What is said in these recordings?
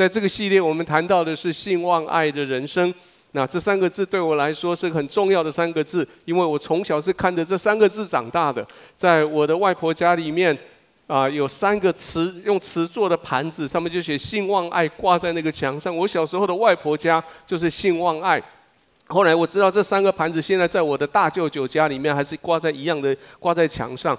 在这个系列，我们谈到的是信望爱的人生。那这三个字对我来说是很重要的三个字，因为我从小是看着这三个字长大的。在我的外婆家里面，啊，有三个瓷用瓷做的盘子，上面就写“信望爱”挂在那个墙上。我小时候的外婆家就是信望爱。后来我知道这三个盘子现在在我的大舅舅家里面还是挂在一样的挂在墙上。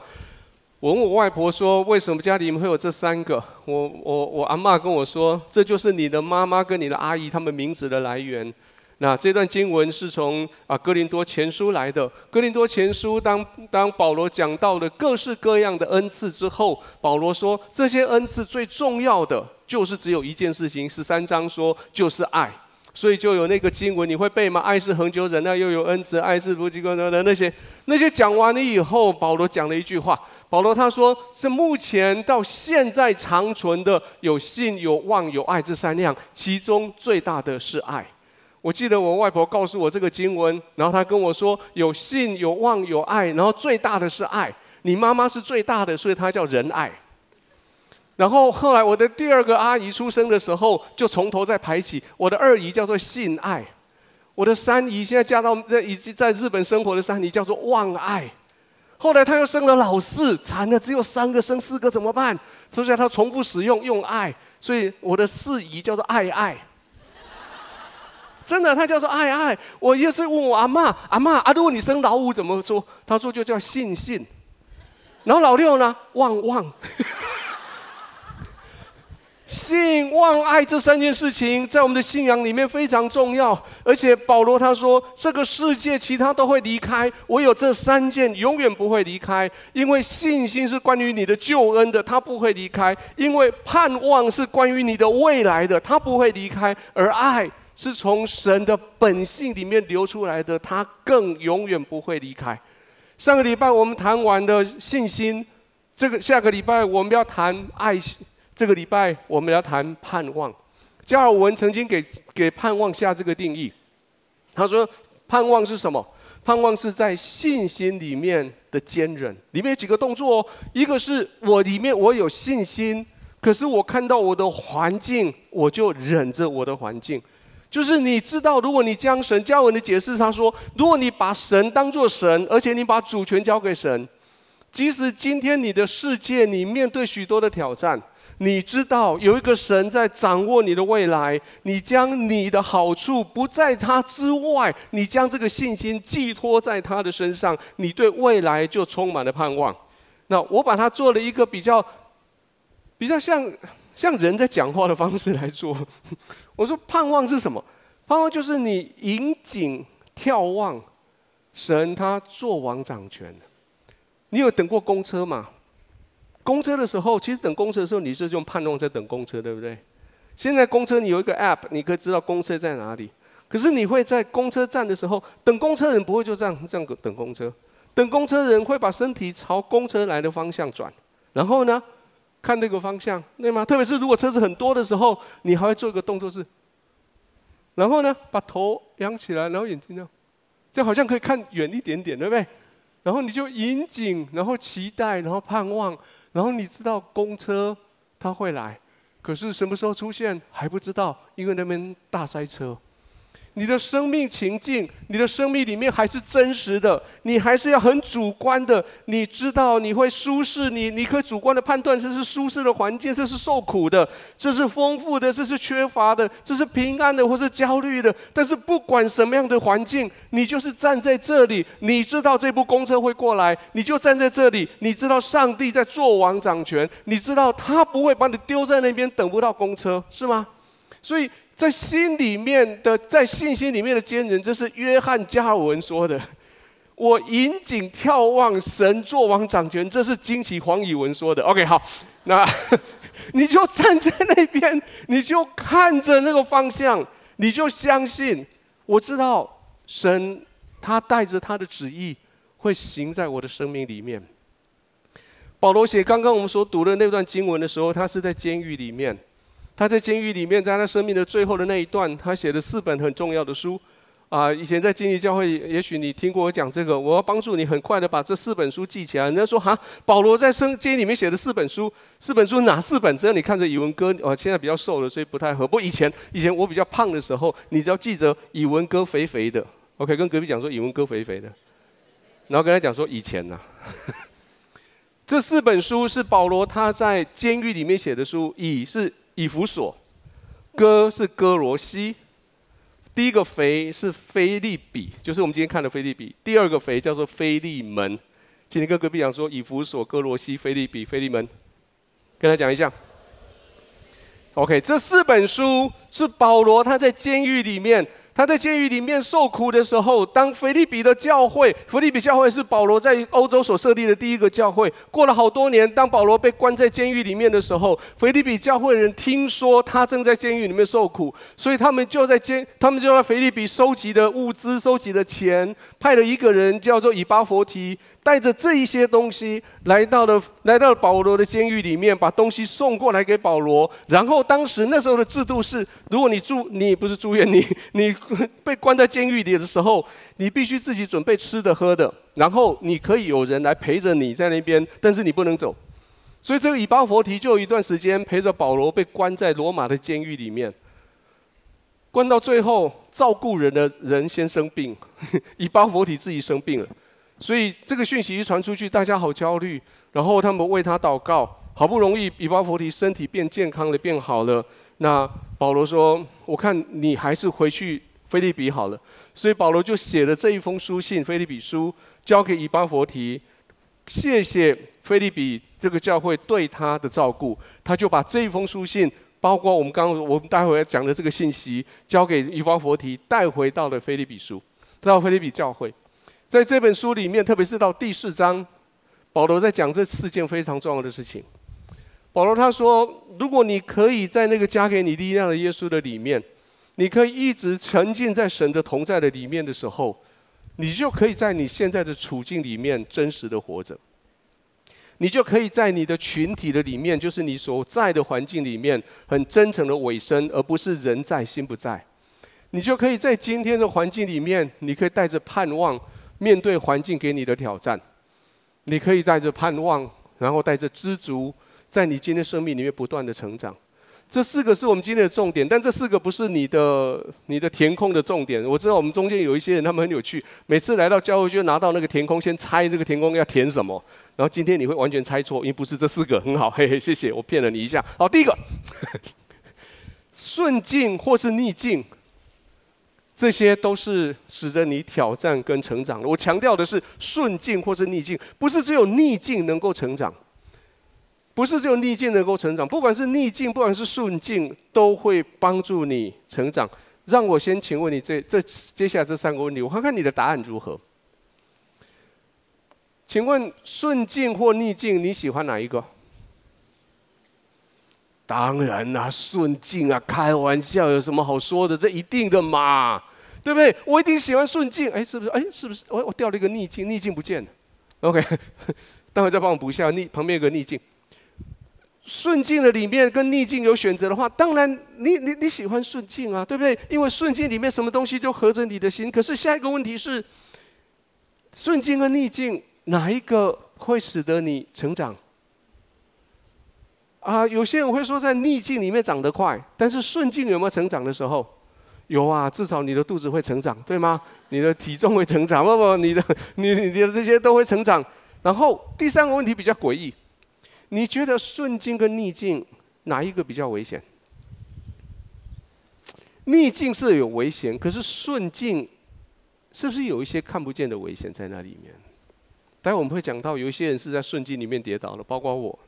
我问我外婆说：“为什么家里会有这三个？”我我我阿嬷跟我说：“这就是你的妈妈跟你的阿姨他们名字的来源。”那这段经文是从啊哥林多前书来的。哥林多前书当当保罗讲到了各式各样的恩赐之后，保罗说这些恩赐最重要的就是只有一件事情。十三章说就是爱，所以就有那个经文你会背吗？爱是恒久忍耐，又有恩慈；爱是如饥渴的那些那些讲完了以后，保罗讲了一句话。保罗他说是目前到现在长存的有信、有望、有爱这三样，其中最大的是爱。我记得我外婆告诉我这个经文，然后她跟我说：有信、有望、有爱，然后最大的是爱。你妈妈是最大的，所以她叫仁爱。然后后来我的第二个阿姨出生的时候，就从头再排起。我的二姨叫做信爱，我的三姨现在嫁到在已经在日本生活的三姨叫做望爱。后来他又生了老四，惨了，只有三个生四个怎么办？所以他重复使用用爱，所以我的四姨叫做爱爱。真的，他叫做爱爱。我也是问我阿妈，阿妈，阿，如果你生老五怎么说？他说就叫信信。然后老六呢？旺旺。信望爱这三件事情，在我们的信仰里面非常重要。而且保罗他说，这个世界其他都会离开，唯有这三件永远不会离开。因为信心是关于你的救恩的，它不会离开；因为盼望是关于你的未来的，它不会离开；而爱。是从神的本性里面流出来的，他更永远不会离开。上个礼拜我们谈完的信心，这个下个礼拜我们要谈爱心，这个礼拜我们要谈盼望。加尔文曾经给给盼望下这个定义，他说：盼望是什么？盼望是在信心里面的坚忍。里面有几个动作哦，一个是我里面我有信心，可是我看到我的环境，我就忍着我的环境。就是你知道，如果你将神加尔文的解释，他说，如果你把神当作神，而且你把主权交给神，即使今天你的世界你面对许多的挑战，你知道有一个神在掌握你的未来，你将你的好处不在他之外，你将这个信心寄托在他的身上，你对未来就充满了盼望。那我把它做了一个比较，比较像像人在讲话的方式来做。我说盼望是什么？盼望就是你引颈眺望神，他作王掌权。你有等过公车吗？公车的时候，其实等公车的时候，你是用盼望在等公车，对不对？现在公车你有一个 app，你可以知道公车在哪里。可是你会在公车站的时候等公车人不会就这样这样等公车，等公车人会把身体朝公车来的方向转，然后呢？看那个方向，对吗？特别是如果车子很多的时候，你还会做一个动作是，然后呢，把头仰起来，然后眼睛这样，就好像可以看远一点点，对不对？然后你就引颈，然后期待，然后盼望，然后你知道公车它会来，可是什么时候出现还不知道，因为那边大塞车。你的生命情境，你的生命里面还是真实的，你还是要很主观的。你知道你会舒适，你你可以主观的判断这是舒适的环境，这是受苦的，这是丰富的，这是缺乏的，这是平安的，或是焦虑的。但是不管什么样的环境，你就是站在这里，你知道这部公车会过来，你就站在这里，你知道上帝在做王掌权，你知道他不会把你丢在那边等不到公车，是吗？所以。在心里面的，在信心里面的坚忍，这是约翰加尔文说的。我引颈眺望神作王掌权，这是惊奇黄以文说的。OK，好，那 你就站在那边，你就看着那个方向，你就相信，我知道神他带着他的旨意会行在我的生命里面。保罗写刚刚我们所读的那段经文的时候，他是在监狱里面。他在监狱里面，在他生命的最后的那一段，他写了四本很重要的书，啊，以前在经历教会，也许你听过我讲这个。我要帮助你很快的把这四本书记起来。人家说哈，保罗在圣经里面写的四本书，四本书哪四本？只要你看着以文哥，哦，现在比较瘦了，所以不太合。不过以前，以前我比较胖的时候，你只要记着以文哥肥肥的，OK，跟隔壁讲说以文哥肥肥的，然后跟他讲说以前呐、这四本书是保罗他在监狱里面写的书。以是以弗所，哥是哥罗西。第一个腓是菲利比，就是我们今天看的菲利比。第二个腓叫做菲利门，请你跟隔壁讲说：以弗所、哥罗西、菲利比、菲利门，跟他讲一下。OK，这四本书是保罗他在监狱里面。他在监狱里面受苦的时候，当腓利比的教会，腓利比教会是保罗在欧洲所设立的第一个教会。过了好多年，当保罗被关在监狱里面的时候，腓利比教会人听说他正在监狱里面受苦，所以他们就在监，他们就在腓利比收集的物资、收集的钱，派了一个人叫做以巴弗提。带着这一些东西来到了来到了保罗的监狱里面，把东西送过来给保罗。然后当时那时候的制度是，如果你住你不是住院，你你 被关在监狱里的时候，你必须自己准备吃的喝的，然后你可以有人来陪着你在那边，但是你不能走。所以这个以巴弗提就有一段时间陪着保罗被关在罗马的监狱里面，关到最后照顾人的人先生病，以巴弗提自己生病了。所以这个讯息一传出去，大家好焦虑，然后他们为他祷告，好不容易以巴弗提身体变健康了，变好了。那保罗说：“我看你还是回去腓利比好了。”所以保罗就写了这一封书信《腓利比书》，交给以巴弗提，谢谢腓利比这个教会对他的照顾。他就把这一封书信，包括我们刚我们待会要讲的这个信息，交给以巴弗提，带回到了腓利比书，到腓利比教会。在这本书里面，特别是到第四章，保罗在讲这四件非常重要的事情。保罗他说：“如果你可以在那个加给你力量的耶稣的里面，你可以一直沉浸在神的同在的里面的时候，你就可以在你现在的处境里面真实的活着。你就可以在你的群体的里面，就是你所在的环境里面，很真诚的委身，而不是人在心不在。你就可以在今天的环境里面，你可以带着盼望。”面对环境给你的挑战，你可以带着盼望，然后带着知足，在你今天生命里面不断的成长。这四个是我们今天的重点，但这四个不是你的你的填空的重点。我知道我们中间有一些人，他们很有趣，每次来到教会就拿到那个填空，先猜这个填空要填什么，然后今天你会完全猜错，因为不是这四个，很好，嘿嘿，谢谢，我骗了你一下。好，第一个，顺境或是逆境。这些都是使得你挑战跟成长的。我强调的是顺境或是逆境，不是只有逆境能够成长，不是只有逆境能够成长。不管是逆境，不管是顺境，都会帮助你成长。让我先请问你这这接下来这三个问题，我看看你的答案如何。请问顺境或逆境，你喜欢哪一个？当然啦，顺境啊，开玩笑，有什么好说的？这一定的嘛。对不对？我一定喜欢顺境，哎，是不是？哎，是不是？我我掉了一个逆境，逆境不见了。OK，待会再帮我补一下逆旁边有个逆境。顺境的里面跟逆境有选择的话，当然你你你喜欢顺境啊，对不对？因为顺境里面什么东西都合着你的心。可是下一个问题是，顺境和逆境哪一个会使得你成长？啊，有些人会说在逆境里面长得快，但是顺境有没有成长的时候？有啊，至少你的肚子会成长，对吗？你的体重会成长，不不，你的你你的这些都会成长。然后第三个问题比较诡异，你觉得顺境跟逆境哪一个比较危险？逆境是有危险，可是顺境是不是有一些看不见的危险在那里面？待会我们会讲到，有一些人是在顺境里面跌倒了，包括我。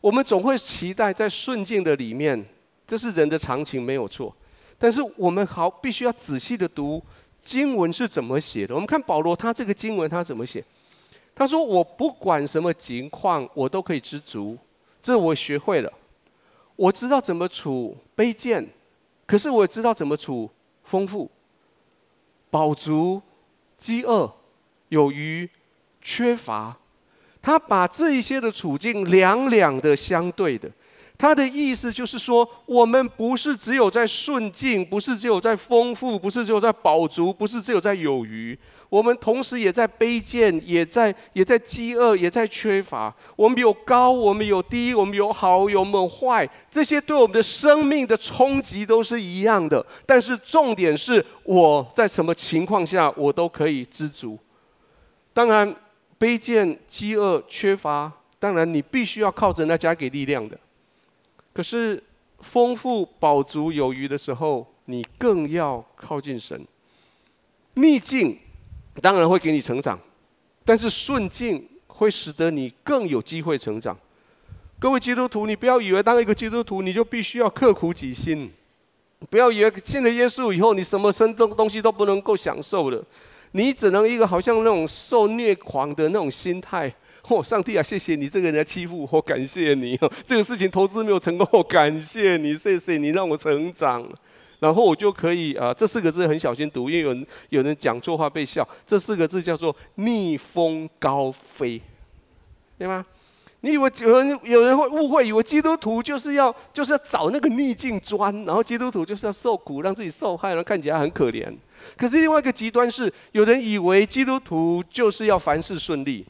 我们总会期待在顺境的里面，这是人的常情，没有错。但是我们好必须要仔细的读经文是怎么写的。我们看保罗他这个经文他怎么写？他说：“我不管什么情况，我都可以知足，这我学会了。我知道怎么处卑贱，可是我也知道怎么处丰富、饱足、饥饿、有余、缺乏。他把这一些的处境两两的相对的。”他的意思就是说，我们不是只有在顺境，不是只有在丰富，不是只有在饱足，不是只有在有余。我们同时也在卑贱，也在也在饥饿，也在缺乏。我们有高，我们有低，我们有好，有没有坏。这些对我们的生命的冲击都是一样的。但是重点是，我在什么情况下我都可以知足。当然，卑贱、饥饿、缺乏，当然你必须要靠着那加给力量的。可是，丰富、饱足、有余的时候，你更要靠近神。逆境当然会给你成长，但是顺境会使得你更有机会成长。各位基督徒，你不要以为当一个基督徒你就必须要刻苦己心，不要以为信了耶稣以后你什么生东东西都不能够享受了，你只能一个好像那种受虐狂的那种心态。哦，上帝啊，谢谢你这个人来欺负我，感谢你。这个事情投资没有成功，感谢你，谢谢你让我成长。然后我就可以啊，这四个字很小心读，因为有人有人讲错话被笑。这四个字叫做逆风高飞，对吗？你以为有人有人会误会，以为基督徒就是要就是要找那个逆境钻，然后基督徒就是要受苦，让自己受害，然后看起来很可怜。可是另外一个极端是，有人以为基督徒就是要凡事顺利。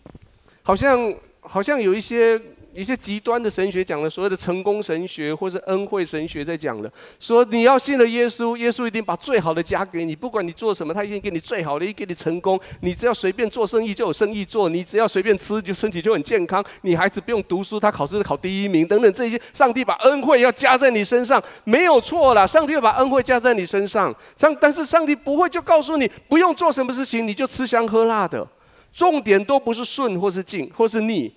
好像好像有一些一些极端的神学讲了所谓的成功神学，或是恩惠神学在讲了，说你要信了耶稣，耶稣一定把最好的加给你，不管你做什么，他一定给你最好的，一给你成功。你只要随便做生意就有生意做，你只要随便吃就身体就很健康。你孩子不用读书，他考试考第一名等等这些，上帝把恩惠要加在你身上，没有错啦。上帝要把恩惠加在你身上，上但是上帝不会就告诉你不用做什么事情，你就吃香喝辣的。重点都不是顺或是进或是逆，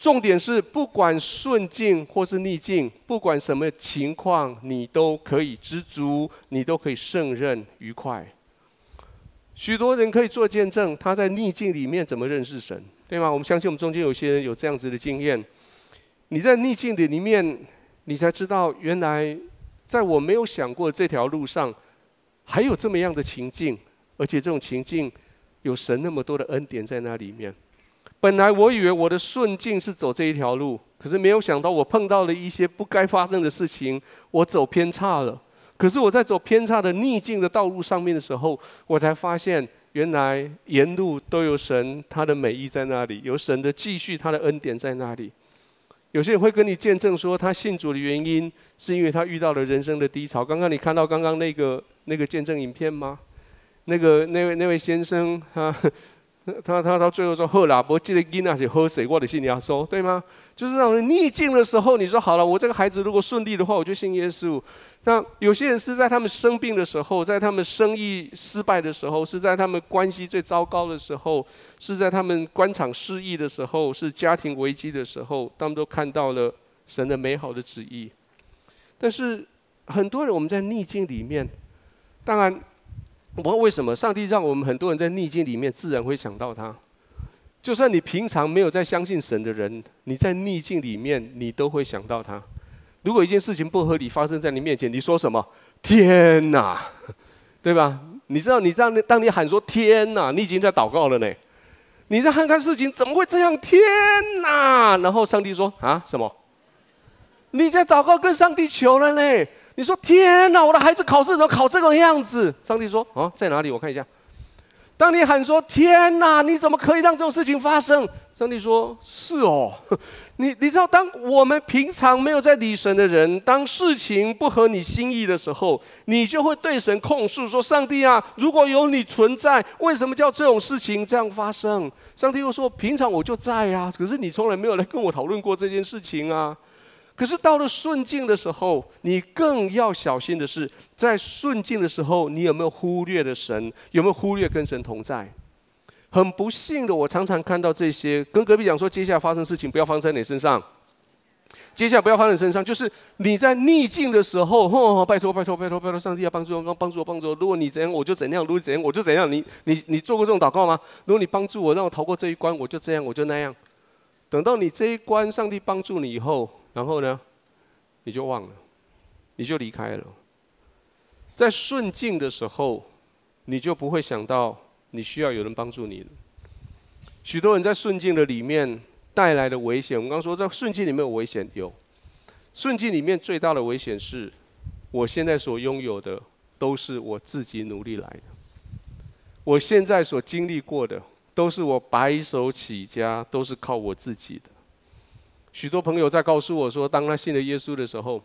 重点是不管顺境或是逆境，不管什么情况，你都可以知足，你都可以胜任愉快。许多人可以做见证，他在逆境里面怎么认识神，对吗？我们相信我们中间有些人有这样子的经验。你在逆境的里面，你才知道原来在我没有想过这条路上，还有这么样的情境，而且这种情境。有神那么多的恩典在那里面，本来我以为我的顺境是走这一条路，可是没有想到我碰到了一些不该发生的事情，我走偏差了。可是我在走偏差的逆境的道路上面的时候，我才发现原来沿路都有神他的美意在那里，有神的继续他的恩典在那里。有些人会跟你见证说，他信主的原因是因为他遇到了人生的低潮。刚刚你看到刚刚那个那个见证影片吗？那个那位那位先生，他他他到最后说：“好啦，我记得囡那些喝水，我的信耶稣，对吗？就是让人逆境的时候，你说好了，我这个孩子如果顺利的话，我就信耶稣。那有些人是在他们生病的时候，在他们生意失败的时候，是在他们关系最糟糕的时候，是在他们官场失意的时候，是家庭危机的时候，他们都看到了神的美好的旨意。但是很多人我们在逆境里面，当然。不知道为什么上帝让我们很多人在逆境里面自然会想到他？就算你平常没有在相信神的人，你在逆境里面你都会想到他。如果一件事情不合理发生在你面前，你说什么？天哪，对吧？你知道，你知道，当你喊说天哪，你已经在祷告了呢。你在看看事情怎么会这样？天哪！然后上帝说啊什么？你在祷告跟上帝求了呢？你说天哪，我的孩子考试怎么考这个样子？上帝说啊，在哪里？我看一下。当你喊说天哪，你怎么可以让这种事情发生？上帝说是哦，你你知道，当我们平常没有在理神的人，当事情不合你心意的时候，你就会对神控诉说：上帝啊，如果有你存在，为什么叫这种事情这样发生？上帝又说：平常我就在啊，可是你从来没有来跟我讨论过这件事情啊。可是到了顺境的时候，你更要小心的是，在顺境的时候，你有没有忽略了神？有没有忽略跟神同在？很不幸的，我常常看到这些，跟隔壁讲说，接下来发生事情不要发生在你身上。接下来不要发生在你身上，就是你在逆境的时候，哦，拜托拜托拜托拜托，上帝要帮助我，帮助我帮助我。如果你怎样，我就怎样；如果你怎样，我就怎样。你你你做过这种祷告吗？如果你帮助我，让我逃过这一关，我就这样，我就那样。等到你这一关，上帝帮助你以后。然后呢，你就忘了，你就离开了。在顺境的时候，你就不会想到你需要有人帮助你。许多人在顺境的里面带来的危险，我刚刚说在顺境里面有危险，有。顺境里面最大的危险是，我现在所拥有的都是我自己努力来的。我现在所经历过的，都是我白手起家，都是靠我自己的。许多朋友在告诉我说，当他信了耶稣的时候，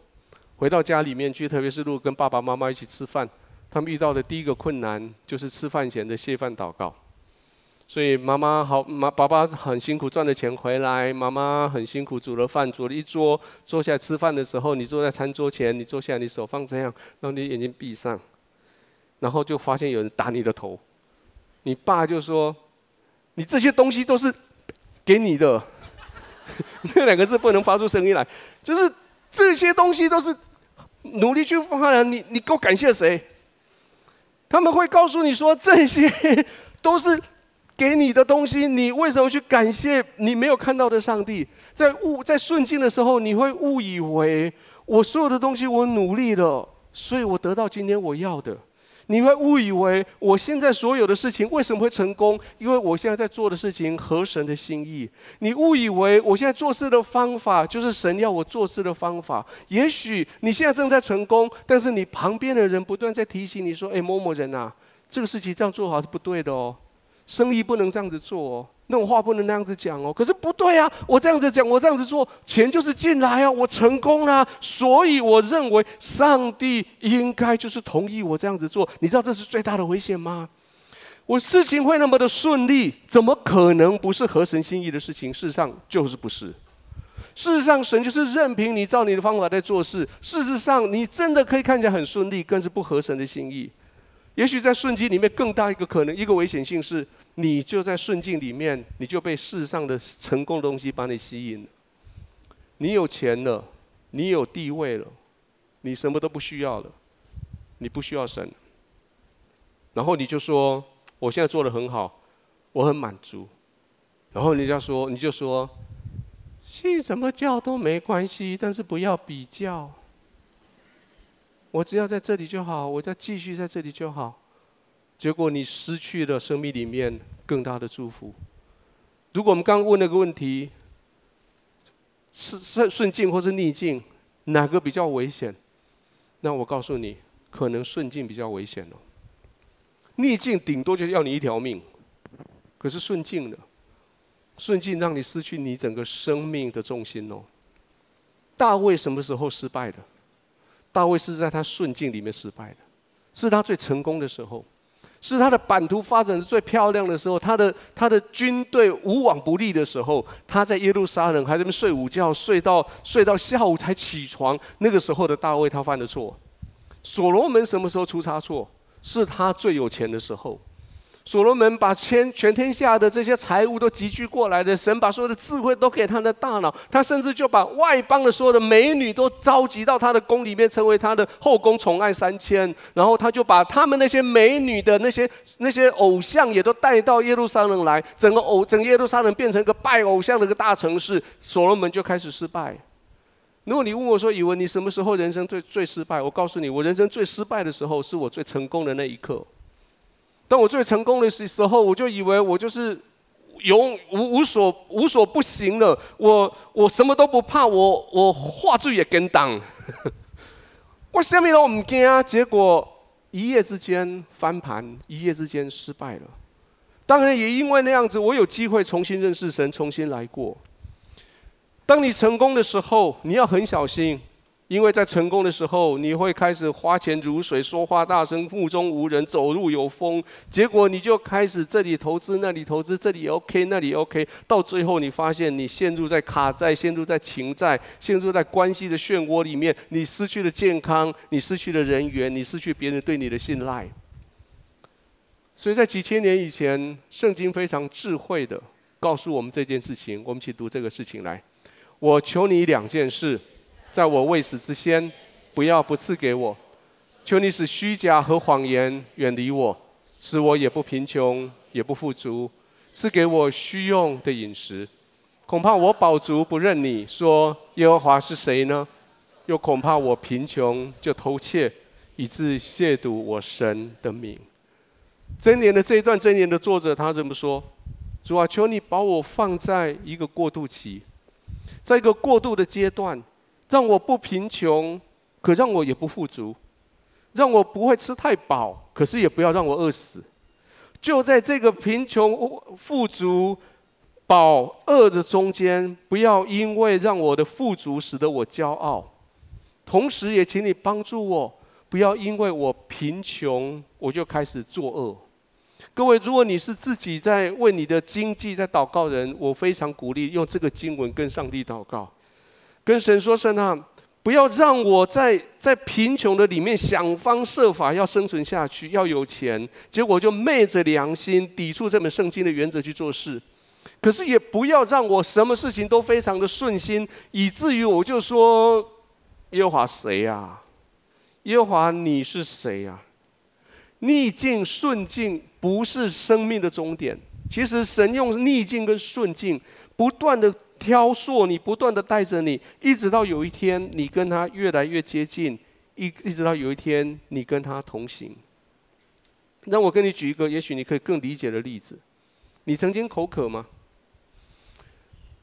回到家里面去，特别是如果跟爸爸妈妈一起吃饭，他们遇到的第一个困难就是吃饭前的谢饭祷告。所以妈妈好，妈爸爸很辛苦赚的钱回来，妈妈很辛苦煮了饭，煮了一桌，坐下来吃饭的时候，你坐在餐桌前，你坐下来，你手放这样，然后你眼睛闭上，然后就发现有人打你的头，你爸就说：“你这些东西都是给你的。” 那两个字不能发出声音来，就是这些东西都是努力去发展。你你够感谢谁？他们会告诉你说，这些都是给你的东西，你为什么去感谢你没有看到的上帝？在误在顺境的时候，你会误以为我所有的东西我努力了，所以我得到今天我要的。你会误以为我现在所有的事情为什么会成功？因为我现在在做的事情合神的心意。你误以为我现在做事的方法就是神要我做事的方法。也许你现在正在成功，但是你旁边的人不断在提醒你说：“哎，某某人呐，这个事情这样做好是不对的哦，生意不能这样子做哦。”那种话不能那样子讲哦，可是不对啊！我这样子讲，我这样子做，钱就是进来啊，我成功了，所以我认为上帝应该就是同意我这样子做。你知道这是最大的危险吗？我事情会那么的顺利，怎么可能不是合神心意的事情？事实上就是不是。事实上，神就是任凭你照你的方法在做事。事实上，你真的可以看起来很顺利，更是不合神的心意。也许在顺境里面，更大一个可能，一个危险性是。你就在顺境里面，你就被世上的成功的东西把你吸引了。你有钱了，你有地位了，你什么都不需要了，你不需要神。然后你就说：“我现在做得很好，我很满足。”然后人家说：“你就说，信什么教都没关系，但是不要比较。我只要在这里就好，我再继续在这里就好。”结果你失去了生命里面更大的祝福。如果我们刚刚问那个问题，是顺顺境或是逆境，哪个比较危险？那我告诉你，可能顺境比较危险哦。逆境顶多就要你一条命，可是顺境呢？顺境让你失去你整个生命的重心哦。大卫什么时候失败的？大卫是在他顺境里面失败的，是他最成功的时候。是他的版图发展最漂亮的时候，他的他的军队无往不利的时候，他在耶路撒冷还在那边睡午觉，睡到睡到下午才起床。那个时候的大卫，他犯的错。所罗门什么时候出差错？是他最有钱的时候。所罗门把全全天下的这些财物都集聚过来的，神把所有的智慧都给他的大脑，他甚至就把外邦的所有的美女都召集到他的宫里面，成为他的后宫宠爱三千。然后他就把他们那些美女的那些那些偶像也都带到耶路撒冷来，整个偶整个耶路撒冷变成一个拜偶像的一个大城市。所罗门就开始失败。如果你问我说，以文你什么时候人生最最失败？我告诉你，我人生最失败的时候是我最成功的那一刻。当我最成功的时时候，我就以为我就是永无无所无所不行了。我我什么都不怕，我我话剧也跟当。我什么都唔惊啊！结果一夜之间翻盘，一夜之间失败了。当然也因为那样子，我有机会重新认识神，重新来过。当你成功的时候，你要很小心。因为在成功的时候，你会开始花钱如水，说话大声，目中无人，走路有风。结果你就开始这里投资，那里投资，这里 OK，那里 OK。到最后，你发现你陷入在卡债，陷入在情债，陷入在关系的漩涡里面。你失去了健康，你失去了人缘，你失去别人对你的信赖。所以在几千年以前，圣经非常智慧的告诉我们这件事情。我们一起读这个事情来。我求你两件事。在我未死之先，不要不赐给我。求你使虚假和谎言远离我，使我也不贫穷也不富足，赐给我需用的饮食。恐怕我饱足不认你，说耶和华是谁呢？又恐怕我贫穷就偷窃，以致亵渎我神的名。箴言的这一段箴言的作者他怎么说？主啊，求你把我放在一个过渡期，在一个过渡的阶段。让我不贫穷，可让我也不富足，让我不会吃太饱，可是也不要让我饿死。就在这个贫穷、富足、饱、饿的中间，不要因为让我的富足使得我骄傲，同时也请你帮助我，不要因为我贫穷我就开始作恶。各位，如果你是自己在为你的经济在祷告人，我非常鼓励用这个经文跟上帝祷告，跟神说：“神啊，不要让我在在贫穷的里面想方设法要生存下去，要有钱，结果就昧着良心抵触这本圣经的原则去做事。可是也不要让我什么事情都非常的顺心，以至于我就说耶和华谁呀？耶和华你是谁呀？逆境顺境。”不是生命的终点。其实神用逆境跟顺境，不断的挑唆你，不断的带着你，一直到有一天你跟他越来越接近，一一直到有一天你跟他同行。让我跟你举一个，也许你可以更理解的例子。你曾经口渴吗？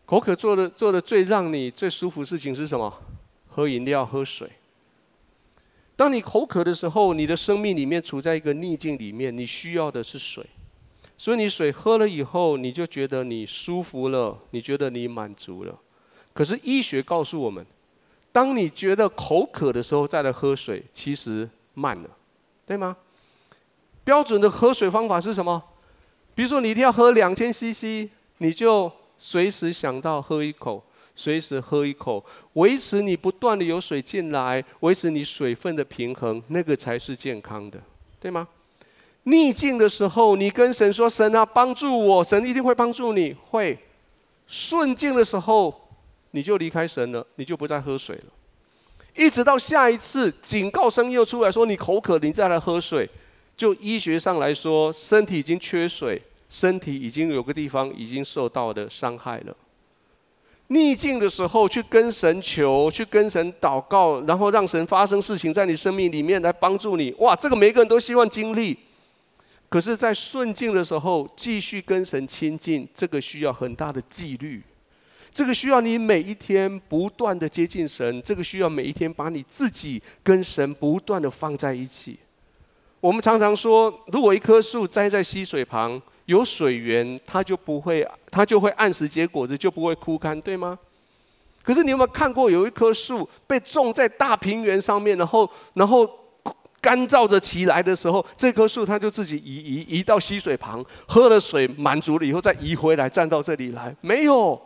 口渴做的做的最让你最舒服的事情是什么？喝饮料，喝水。当你口渴的时候，你的生命里面处在一个逆境里面，你需要的是水，所以你水喝了以后，你就觉得你舒服了，你觉得你满足了。可是医学告诉我们，当你觉得口渴的时候再来喝水，其实慢了，对吗？标准的喝水方法是什么？比如说你一定要喝两千 CC，你就随时想到喝一口。随时喝一口，维持你不断的有水进来，维持你水分的平衡，那个才是健康的，对吗？逆境的时候，你跟神说：“神啊，帮助我！”神一定会帮助你。会顺境的时候，你就离开神了，你就不再喝水了。一直到下一次警告声又出来说你口渴，你再来喝水。就医学上来说，身体已经缺水，身体已经有个地方已经受到的伤害了。逆境的时候，去跟神求，去跟神祷告，然后让神发生事情在你生命里面来帮助你。哇，这个每个人都希望经历。可是，在顺境的时候，继续跟神亲近，这个需要很大的纪律。这个需要你每一天不断的接近神，这个需要每一天把你自己跟神不断的放在一起。我们常常说，如果一棵树栽在溪水旁，有水源，它就不会，它就会按时结果子，就不会枯干，对吗？可是你有没有看过，有一棵树被种在大平原上面，然后，然后干燥着起来的时候，这棵树它就自己移移移到溪水旁，喝了水满足了以后，再移回来站到这里来，没有。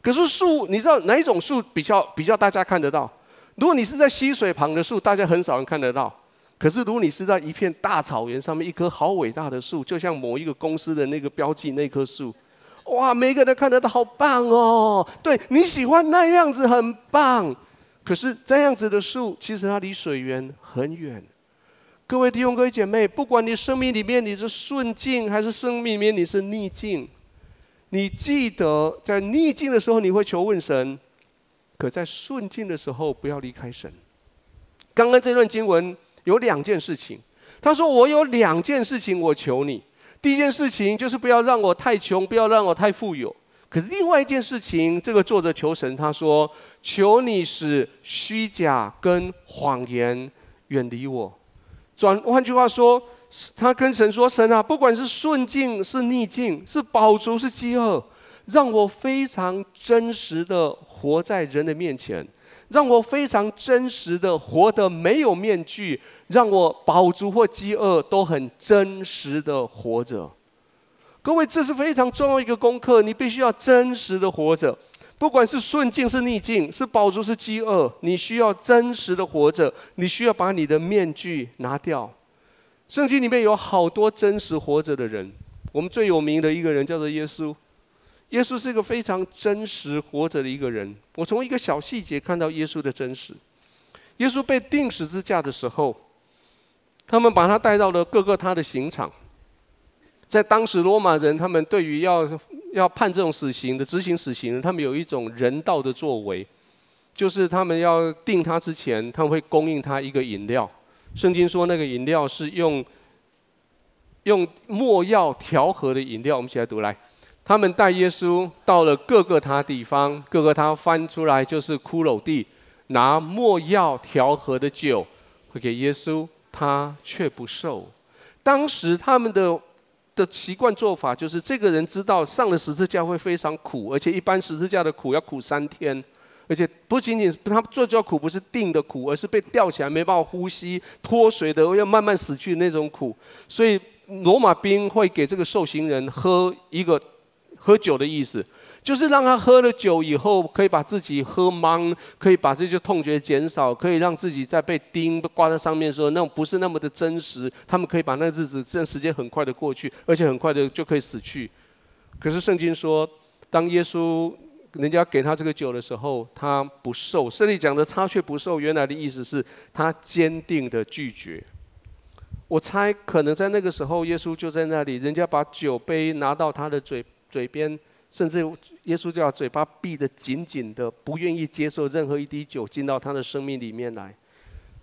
可是树，你知道哪一种树比较比较大家看得到？如果你是在溪水旁的树，大家很少人看得到。可是，如果你是在一片大草原上面，一棵好伟大的树，就像某一个公司的那个标记那棵树，哇，每个人看得到，好棒哦！对，你喜欢那样子，很棒。可是这样子的树，其实它离水源很远。各位弟兄、各位姐妹，不管你生命里面你是顺境，还是生命里面你是逆境，你记得在逆境的时候你会求问神，可在顺境的时候不要离开神。刚刚这段经文。有两件事情，他说：“我有两件事情，我求你。第一件事情就是不要让我太穷，不要让我太富有。可是另外一件事情，这个作者求神，他说：求你使虚假跟谎言远离我。转换句话说，他跟神说：神啊，不管是顺境是逆境，是饱足是饥饿，让我非常真实的活在人的面前。”让我非常真实的活得没有面具，让我饱足或饥饿都很真实的活着。各位，这是非常重要一个功课，你必须要真实的活着，不管是顺境是逆境，是饱足是饥饿，你需要真实的活着，你需要把你的面具拿掉。圣经里面有好多真实活着的人，我们最有名的一个人叫做耶稣。耶稣是一个非常真实活着的一个人。我从一个小细节看到耶稣的真实。耶稣被钉十字架的时候，他们把他带到了各个他的刑场。在当时罗马人，他们对于要要判这种死刑的执行死刑，他们有一种人道的作为，就是他们要定他之前，他们会供应他一个饮料。圣经说那个饮料是用用没药调和的饮料。我们一起来读来。他们带耶稣到了各个他地方，各个他翻出来就是骷髅地，拿没药调和的酒，会给耶稣，他却不受。当时他们的的习惯做法就是，这个人知道上了十字架会非常苦，而且一般十字架的苦要苦三天，而且不仅仅是他做这苦不是定的苦，而是被吊起来没办法呼吸、脱水的要慢慢死去的那种苦。所以罗马兵会给这个受刑人喝一个喝酒的意思。就是让他喝了酒以后，可以把自己喝茫，可以把这些痛觉减少，可以让自己在被钉挂在上面的时候，那种不是那么的真实。他们可以把那日子，这时间很快的过去，而且很快的就可以死去。可是圣经说，当耶稣人家给他这个酒的时候，他不受。圣经讲的他却不受，原来的意思是他坚定的拒绝。我猜可能在那个时候，耶稣就在那里，人家把酒杯拿到他的嘴嘴边。甚至耶稣就要嘴巴闭得紧紧的，不愿意接受任何一滴酒进到他的生命里面来。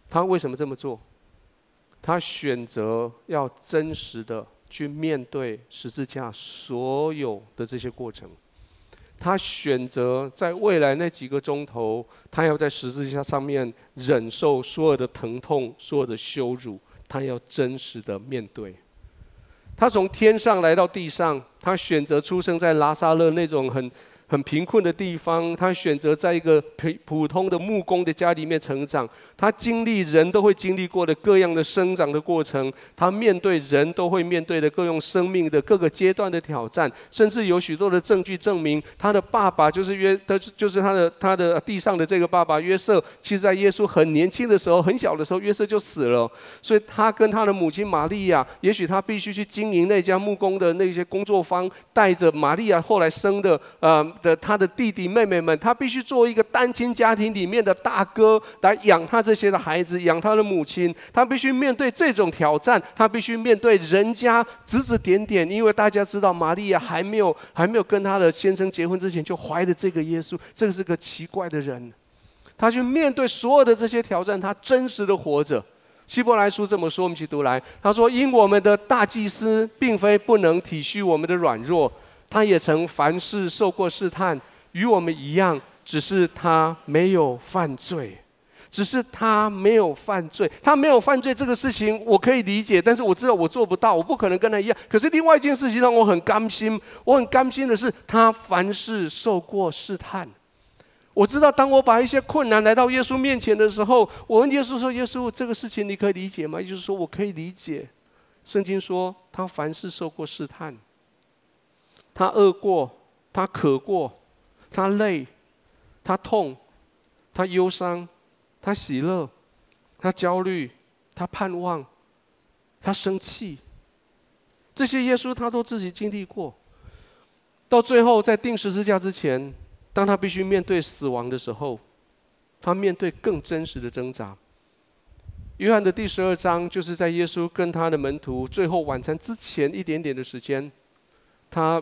他为什么这么做？他选择要真实的去面对十字架所有的这些过程。他选择在未来那几个钟头，他要在十字架上面忍受所有的疼痛、所有的羞辱，他要真实的面对。他从天上来到地上，他选择出生在拉萨勒那种很。很贫困的地方，他选择在一个普普通的木工的家里面成长。他经历人都会经历过的各样的生长的过程，他面对人都会面对的各种生命的各个阶段的挑战。甚至有许多的证据证明，他的爸爸就是约，他就是他的他的地上的这个爸爸约瑟。其实，在耶稣很年轻的时候，很小的时候，约瑟就死了。所以他跟他的母亲玛利亚，也许他必须去经营那家木工的那些工作坊，带着玛利亚后来生的，呃。的他的弟弟妹妹们，他必须做一个单亲家庭里面的大哥来养他这些的孩子，养他的母亲。他必须面对这种挑战，他必须面对人家指指点点，因为大家知道玛利亚还没有还没有跟他的先生结婚之前就怀了这个耶稣，这个是个奇怪的人。他去面对所有的这些挑战，他真实的活着。希伯来书这么说，我们一起读来。他说：“因我们的大祭司并非不能体恤我们的软弱。”他也曾凡事受过试探，与我们一样，只是他没有犯罪，只是他没有犯罪。他没有犯罪这个事情，我可以理解，但是我知道我做不到，我不可能跟他一样。可是另外一件事情让我很甘心，我很甘心的是，他凡事受过试探。我知道，当我把一些困难来到耶稣面前的时候，我问耶稣说：“耶稣，这个事情你可以理解吗？”也就是说，我可以理解。圣经说，他凡事受过试探。他饿过，他渴过，他累，他痛，他忧伤，他喜乐，他焦虑，他盼望，他生气。这些耶稣他都自己经历过。到最后，在钉十字架之前，当他必须面对死亡的时候，他面对更真实的挣扎。约翰的第十二章，就是在耶稣跟他的门徒最后晚餐之前一点点的时间，他。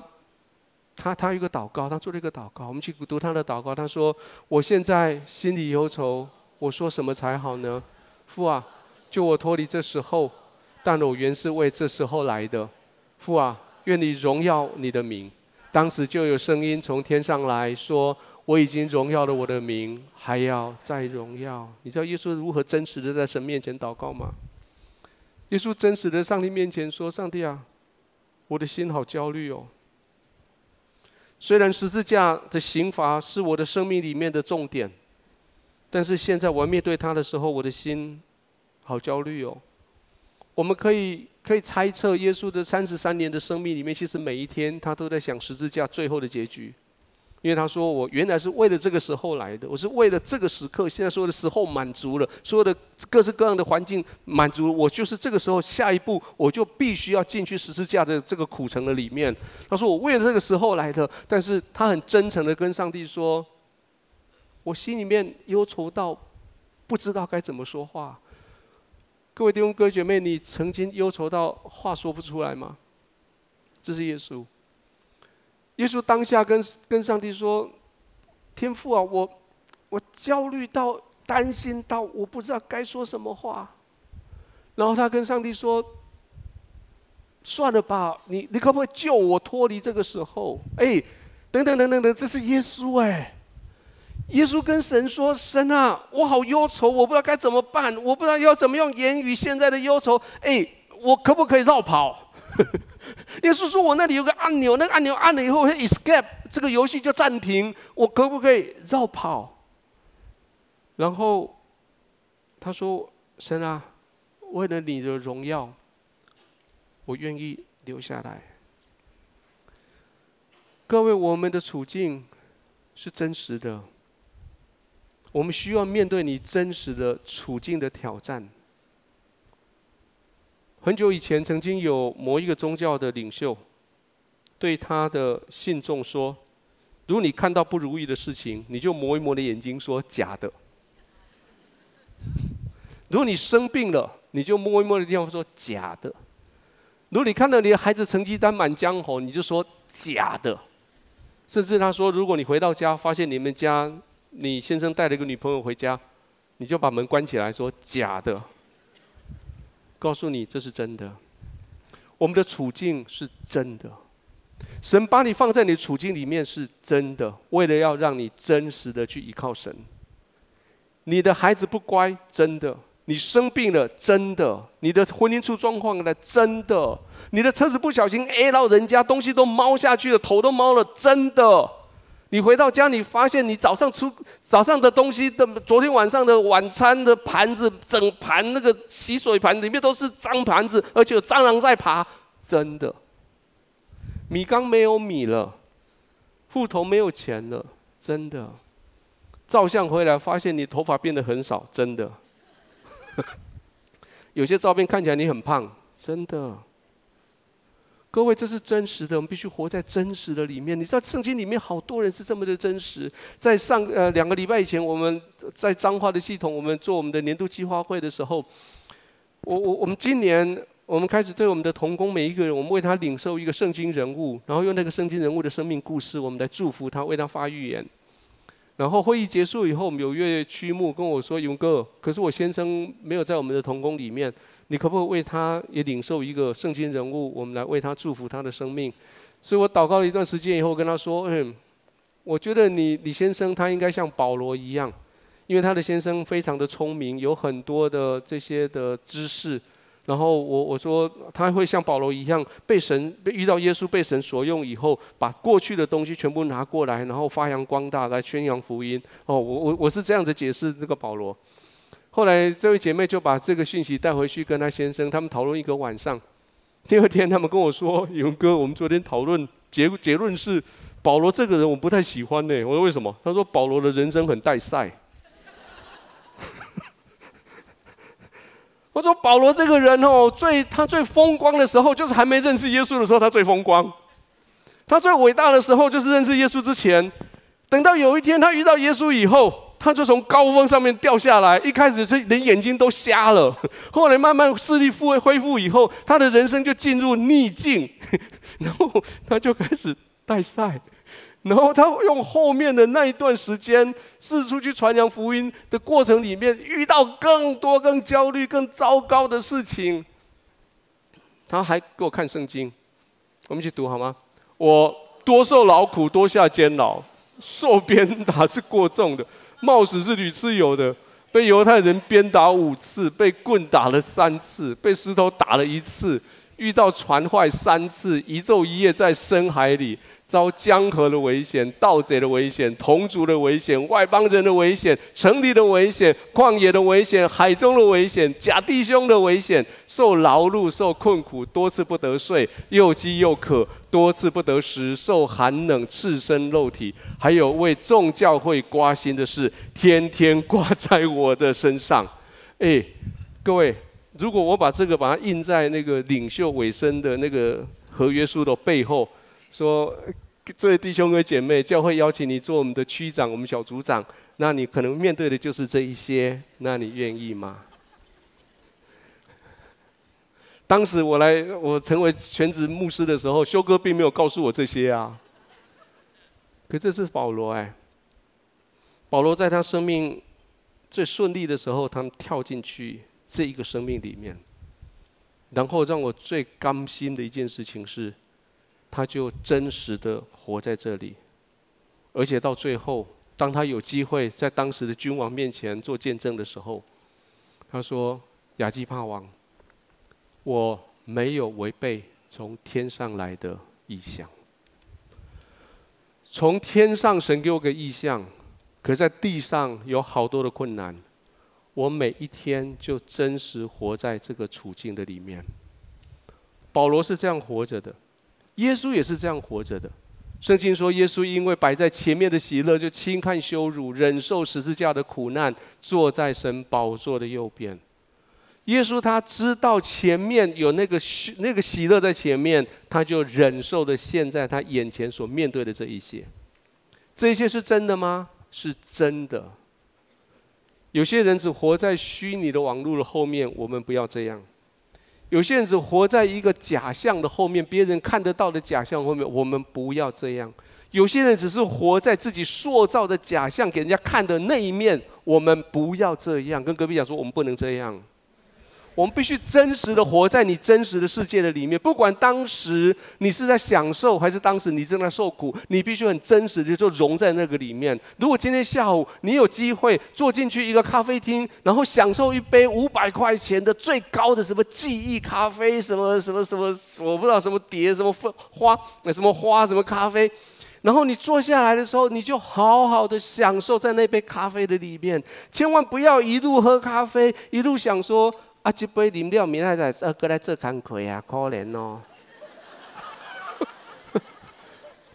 他他有一个祷告，他做了一个祷告。我们去读他的祷告。他说：“我现在心里忧愁，我说什么才好呢？父啊，救我脱离这时候，但我原是为这时候来的。父啊，愿你荣耀你的名。”当时就有声音从天上来说：“我已经荣耀了我的名，还要再荣耀。”你知道耶稣如何真实的在神面前祷告吗？耶稣真实的上帝面前说：“上帝啊，我的心好焦虑哦。”虽然十字架的刑罚是我的生命里面的重点，但是现在我面对他的时候，我的心好焦虑哦。我们可以可以猜测，耶稣的三十三年的生命里面，其实每一天他都在想十字架最后的结局。因为他说：“我原来是为了这个时候来的，我是为了这个时刻。现在所有的时候满足了，所有的各式各样的环境满足了，我就是这个时候下一步，我就必须要进去十字架的这个苦城的里面。”他说：“我为了这个时候来的。”但是他很真诚的跟上帝说：“我心里面忧愁到不知道该怎么说话。”各位弟兄哥姐妹，你曾经忧愁到话说不出来吗？这是耶稣。耶稣当下跟跟上帝说：“天父啊，我我焦虑到担心到我不知道该说什么话。”然后他跟上帝说：“算了吧，你你可不可以救我脱离这个时候？”哎，等等等等等，这是耶稣哎！耶稣跟神说：“神啊，我好忧愁，我不知道该怎么办，我不知道要怎么用言语现在的忧愁。哎，我可不可以绕跑？” 耶稣说：“我那里有个按钮，那个按钮按了以后会 escape，这个游戏就暂停。我可不可以绕跑？”然后他说：“神啊，为了你的荣耀，我愿意留下来。”各位，我们的处境是真实的。我们需要面对你真实的处境的挑战。很久以前，曾经有某一个宗教的领袖对他的信众说：“如果你看到不如意的事情，你就磨一磨你的眼睛，说假的；如果你生病了，你就摸一摸的地方，说假的；如果你看到你的孩子成绩单满江红，你就说假的。甚至他说，如果你回到家发现你们家……”你先生带了一个女朋友回家，你就把门关起来，说假的。告诉你这是真的，我们的处境是真的。神把你放在你处境里面是真的，为了要让你真实的去依靠神。你的孩子不乖，真的；你生病了，真的；你的婚姻出状况了，真的；你的车子不小心 A 到人家，东西都猫下去了，头都猫了，真的。你回到家，你发现你早上出早上的东西的，昨天晚上的晚餐的盘子，整盘那个洗水盘里面都是脏盘子，而且有蟑螂在爬，真的。米缸没有米了，户头没有钱了，真的。照相回来发现你头发变得很少，真的。有些照片看起来你很胖，真的。各位，这是真实的，我们必须活在真实的里面。你知道圣经里面好多人是这么的真实。在上呃两个礼拜以前，我们在彰化的系统，我们做我们的年度计划会的时候，我我我们今年我们开始对我们的童工每一个人，我们为他领受一个圣经人物，然后用那个圣经人物的生命故事，我们来祝福他，为他发预言。然后会议结束以后，我们有一位区牧跟我说：“勇哥，可是我先生没有在我们的童工里面。”你可不可以为他也领受一个圣经人物？我们来为他祝福他的生命。所以我祷告了一段时间以后，跟他说：“嗯，我觉得你李先生他应该像保罗一样，因为他的先生非常的聪明，有很多的这些的知识。然后我我说他会像保罗一样，被神被遇到耶稣被神所用以后，把过去的东西全部拿过来，然后发扬光大来宣扬福音。哦，我我我是这样子解释这个保罗。”后来，这位姐妹就把这个讯息带回去跟她先生，他们讨论一个晚上。第二天，他们跟我说：“勇哥，我们昨天讨论结结论是，保罗这个人我不太喜欢呢。”我说：“为什么？”他说：“保罗的人生很带赛。”我说：“保罗这个人哦，最他最风光的时候，就是还没认识耶稣的时候，他最风光。他最伟大的时候，就是认识耶稣之前。等到有一天他遇到耶稣以后。”他就从高峰上面掉下来，一开始是连眼睛都瞎了，后来慢慢视力复恢复以后，他的人生就进入逆境，然后他就开始带赛，然后他用后面的那一段时间四处去传扬福音的过程里面，遇到更多更焦虑、更糟糕的事情，他还给我看圣经，我们去读好吗？我多受劳苦，多下监牢，受鞭打是过重的。冒死是屡次有的，被犹太人鞭打五次，被棍打了三次，被石头打了一次，遇到船坏三次，一昼一夜在深海里。遭江河的危险、盗贼的危险、同族的危险、外邦人的危险、城里的危险、旷野的危险、海中的危险、假弟兄的危险，受劳碌、受困苦，多次不得睡，又饥又渴，多次不得食，受寒冷，赤身肉体，还有为众教会挂心的事，天天挂在我的身上。哎，各位，如果我把这个把它印在那个领袖尾声的那个合约书的背后。说，这位弟兄和姐妹，教会邀请你做我们的区长，我们小组长，那你可能面对的就是这一些，那你愿意吗？当时我来，我成为全职牧师的时候，修哥并没有告诉我这些啊。可这是保罗哎，保罗在他生命最顺利的时候，他们跳进去这一个生命里面，然后让我最甘心的一件事情是。他就真实的活在这里，而且到最后，当他有机会在当时的君王面前做见证的时候，他说：“亚基帕王，我没有违背从天上来的意象。从天上神给我个意象，可在地上有好多的困难，我每一天就真实活在这个处境的里面。”保罗是这样活着的，耶稣也是这样活着的。圣经说，耶稣因为摆在前面的喜乐，就轻看羞辱，忍受十字架的苦难，坐在神宝座的右边。耶稣他知道前面有那个喜那个喜乐在前面，他就忍受的现在他眼前所面对的这一些。这些是真的吗？是真的。有些人只活在虚拟的网络的后面，我们不要这样。有些人只活在一个假象的后面，别人看得到的假象后面，我们不要这样。有些人只是活在自己塑造的假象给人家看的那一面，我们不要这样。跟隔壁讲说，我们不能这样。我们必须真实的活在你真实的世界的里面，不管当时你是在享受，还是当时你正在受苦，你必须很真实的就融在那个里面。如果今天下午你有机会坐进去一个咖啡厅，然后享受一杯五百块钱的最高的什么记忆咖啡，什么什么什么，我不知道什么碟，什么花，什么花，什么咖啡，然后你坐下来的时候，你就好好的享受在那杯咖啡的里面，千万不要一路喝咖啡，一路想说。啊，这杯饮料明天再呃，过来做工课啊，可怜哦。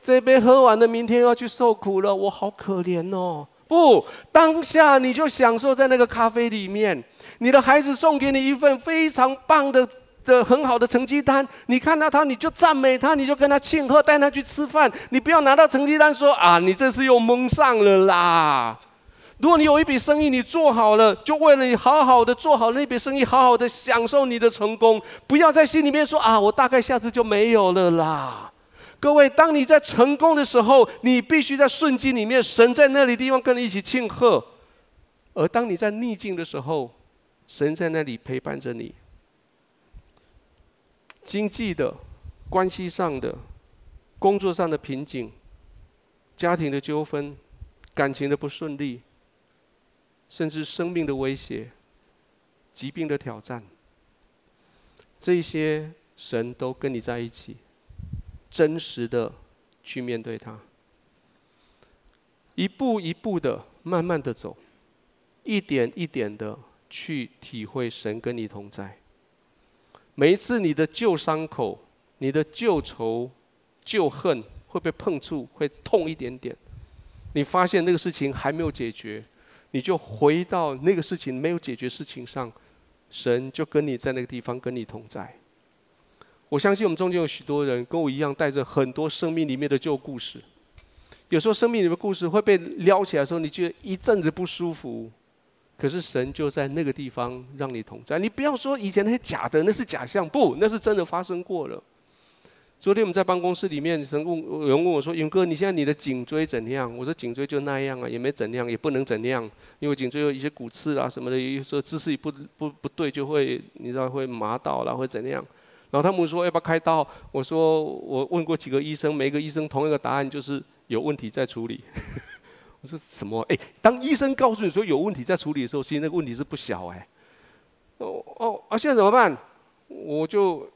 这杯喝完了，明天要去受苦了，我好可怜哦。不，当下你就享受在那个咖啡里面。你的孩子送给你一份非常棒的的很好的成绩单，你看到他，你就赞美他，你就跟他庆贺，带他去吃饭。你不要拿到成绩单说啊，你这是又蒙上了啦。如果你有一笔生意，你做好了，就为了你好好的做好那笔生意，好好的享受你的成功，不要在心里面说啊，我大概下次就没有了啦。各位，当你在成功的时候，你必须在顺境里面，神在那里地方跟你一起庆贺；而当你在逆境的时候，神在那里陪伴着你。经济的、关系上的、工作上的瓶颈、家庭的纠纷、感情的不顺利。甚至生命的威胁、疾病的挑战，这些神都跟你在一起，真实的去面对它，一步一步的慢慢的走，一点一点的去体会神跟你同在。每一次你的旧伤口、你的旧仇、旧恨会被碰触，会痛一点点，你发现那个事情还没有解决。你就回到那个事情没有解决事情上，神就跟你在那个地方跟你同在。我相信我们中间有许多人跟我一样，带着很多生命里面的旧故事。有时候生命里面的故事会被撩起来的时候，你觉得一阵子不舒服，可是神就在那个地方让你同在。你不要说以前那些假的，那是假象，不，那是真的发生过了。昨天我们在办公室里面，有人问我说：“勇哥，你现在你的颈椎怎样？”我说：“颈椎就那样啊，也没怎样，也不能怎样，因为颈椎有一些骨刺啊什么的，有时候姿势不不不对就会，你知道会麻到了，会怎样？”然后他们说要不要开刀？我说我问过几个医生，每个医生同一个答案就是有问题在处理。我说什么？哎，当医生告诉你说有问题在处理的时候，其实那个问题是不小哎。哦哦啊，现在怎么办？我就。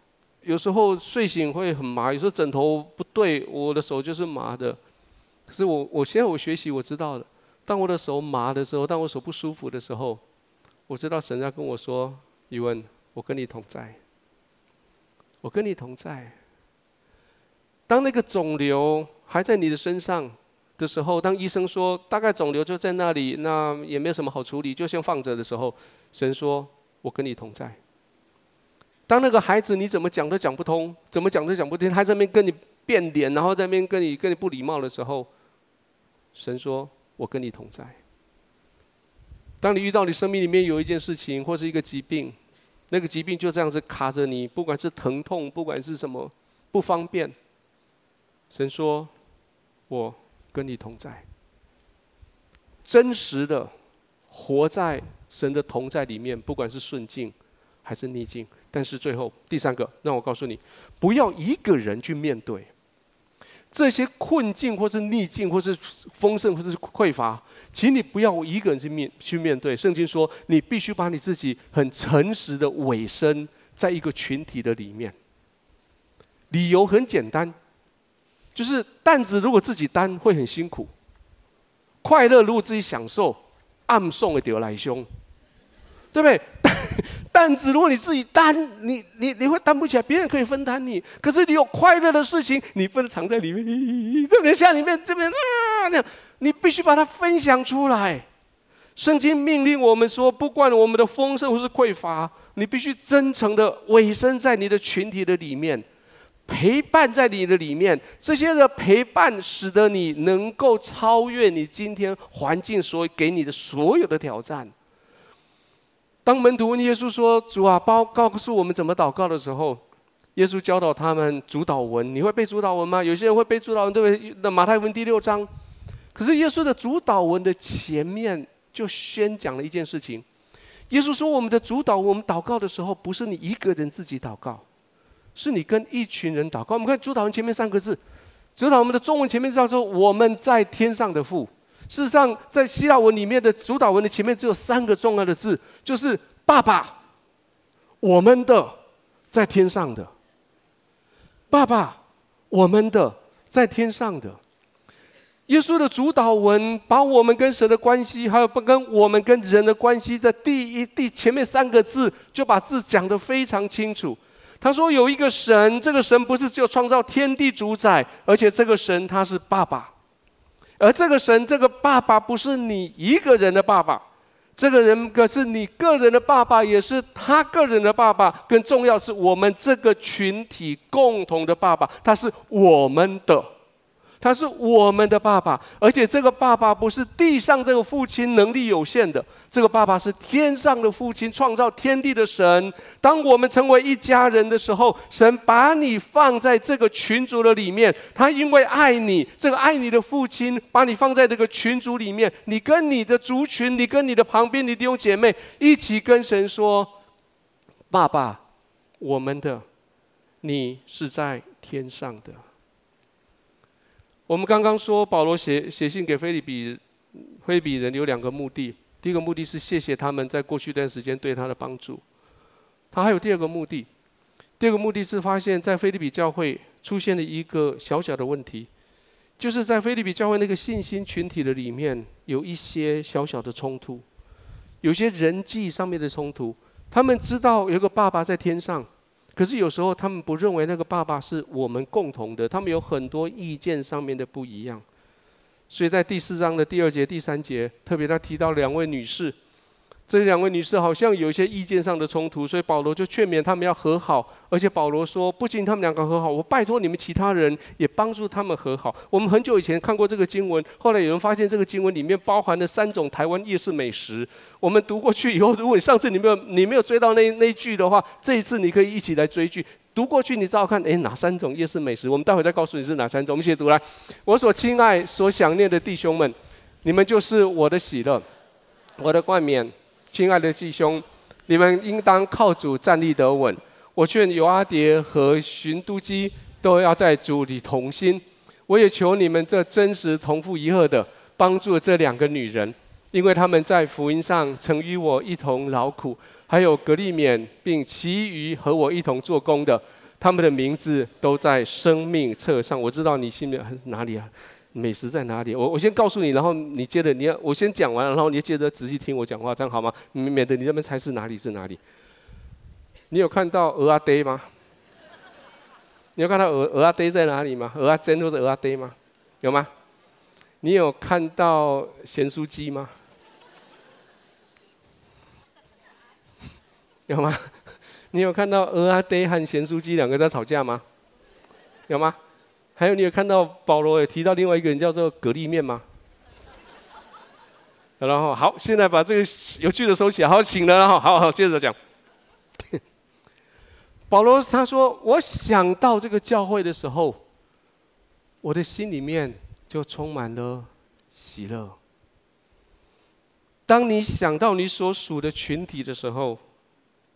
有时候睡醒会很麻，有时候枕头不对，我的手就是麻的。可是我，我现在我学习，我知道了。当我的手麻的时候，当我手不舒服的时候，我知道神在跟我说：“宇文，我跟你同在，我跟你同在。”当那个肿瘤还在你的身上的时候，当医生说大概肿瘤就在那里，那也没有什么好处理，就先放着的时候，神说：“我跟你同在。”当那个孩子你怎么讲都讲不通，怎么讲都讲不听，还在那边跟你变脸，然后在那边跟你跟你不礼貌的时候，神说：“我跟你同在。”当你遇到你生命里面有一件事情或是一个疾病，那个疾病就这样子卡着你，不管是疼痛，不管是什么不方便，神说：“我跟你同在。”真实的活在神的同在里面，不管是顺境还是逆境。但是最后第三个，让我告诉你，不要一个人去面对。这些困境，或是逆境，或是丰盛，或是匮乏，请你不要一个人去面去面对。圣经说，你必须把你自己很诚实的委身在一个群体的里面。理由很简单，就是担子如果自己担会很辛苦，快乐如果自己享受，暗送的丢来凶，对不对？担子，如果你自己担，你你你会担不起来，别人可以分担你。可是你有快乐的事情，你不能藏在里面，这边下里面，这边啊这样，你必须把它分享出来。圣经命令我们说，不管我们的丰盛或是匮乏，你必须真诚的委身在你的群体的里面，陪伴在你的里面。这些的陪伴，使得你能够超越你今天环境所给你的所有的挑战。当门徒问耶稣说：“主啊，包告诉我们怎么祷告的时候，耶稣教导他们主祷文。你会背主祷文吗？有些人会背主祷文，对不对？那马太福音第六章，可是耶稣的主祷文的前面就宣讲了一件事情。耶稣说：我们的主祷，我们祷告的时候，不是你一个人自己祷告，是你跟一群人祷告。我们看主祷文前面三个字，主祷文的中文前面叫做‘我们在天上的父’。”事实上，在希腊文里面的主导文的前面只有三个重要的字，就是“爸爸”，我们的在天上的。爸爸，我们的在天上的。耶稣的主导文把我们跟神的关系，还有不跟我们跟人的关系，在第一第前面三个字就把字讲得非常清楚。他说有一个神，这个神不是只有创造天地主宰，而且这个神他是爸爸。而这个神，这个爸爸不是你一个人的爸爸，这个人可是你个人的爸爸，也是他个人的爸爸。更重要是我们这个群体共同的爸爸，他是我们的。他是我们的爸爸，而且这个爸爸不是地上这个父亲能力有限的，这个爸爸是天上的父亲，创造天地的神。当我们成为一家人的时候，神把你放在这个群组的里面，他因为爱你，这个爱你的父亲把你放在这个群组里面，你跟你的族群，你跟你的旁边你弟兄姐妹一起跟神说：“爸爸，我们的，你是在天上的。”我们刚刚说，保罗写写信给腓利比腓立比人有两个目的。第一个目的是谢谢他们在过去一段时间对他的帮助。他还有第二个目的，第二个目的是发现，在腓利比教会出现了一个小小的问题，就是在腓利比教会那个信心群体的里面，有一些小小的冲突，有些人际上面的冲突。他们知道有个爸爸在天上。可是有时候他们不认为那个爸爸是我们共同的，他们有很多意见上面的不一样，所以在第四章的第二节、第三节，特别他提到两位女士。这两位女士好像有一些意见上的冲突，所以保罗就劝勉他们要和好。而且保罗说，不仅他们两个和好，我拜托你们其他人也帮助他们和好。我们很久以前看过这个经文，后来有人发现这个经文里面包含了三种台湾夜市美食。我们读过去以后，如果你上次你没有你没有追到那那句的话，这一次你可以一起来追剧。读过去你照看，诶，哪三种夜市美食？我们待会再告诉你是哪三种。我们一起读来，我所亲爱、所想念的弟兄们，你们就是我的喜乐，我的冠冕。亲爱的弟兄，你们应当靠主站立得稳。我劝犹阿蝶和寻都基都要在主里同心。我也求你们这真实同父一轭的，帮助这两个女人，因为他们在福音上曾与我一同劳苦。还有格利免，并其余和我一同做工的，他们的名字都在生命册上。我知道你心里还是哪里啊？美食在哪里？我我先告诉你，然后你接着你要我先讲完，然后你接着仔细听我讲话，这样好吗？免得你这边猜是哪里是哪里。你有看到鹅阿爹吗？你有看到蚵蚵仔嗲在哪里吗？鹅阿珍或者鹅阿爹吗？有吗？你有看到咸酥鸡吗？有吗？你有看到鹅阿爹和咸酥鸡两个在吵架吗？有吗？还有，你有看到保罗也提到另外一个人叫做革利面吗？然后好，现在把这个有趣的收起来，好，请了，然后好好接着讲。保罗他说：“我想到这个教会的时候，我的心里面就充满了喜乐。当你想到你所属的群体的时候，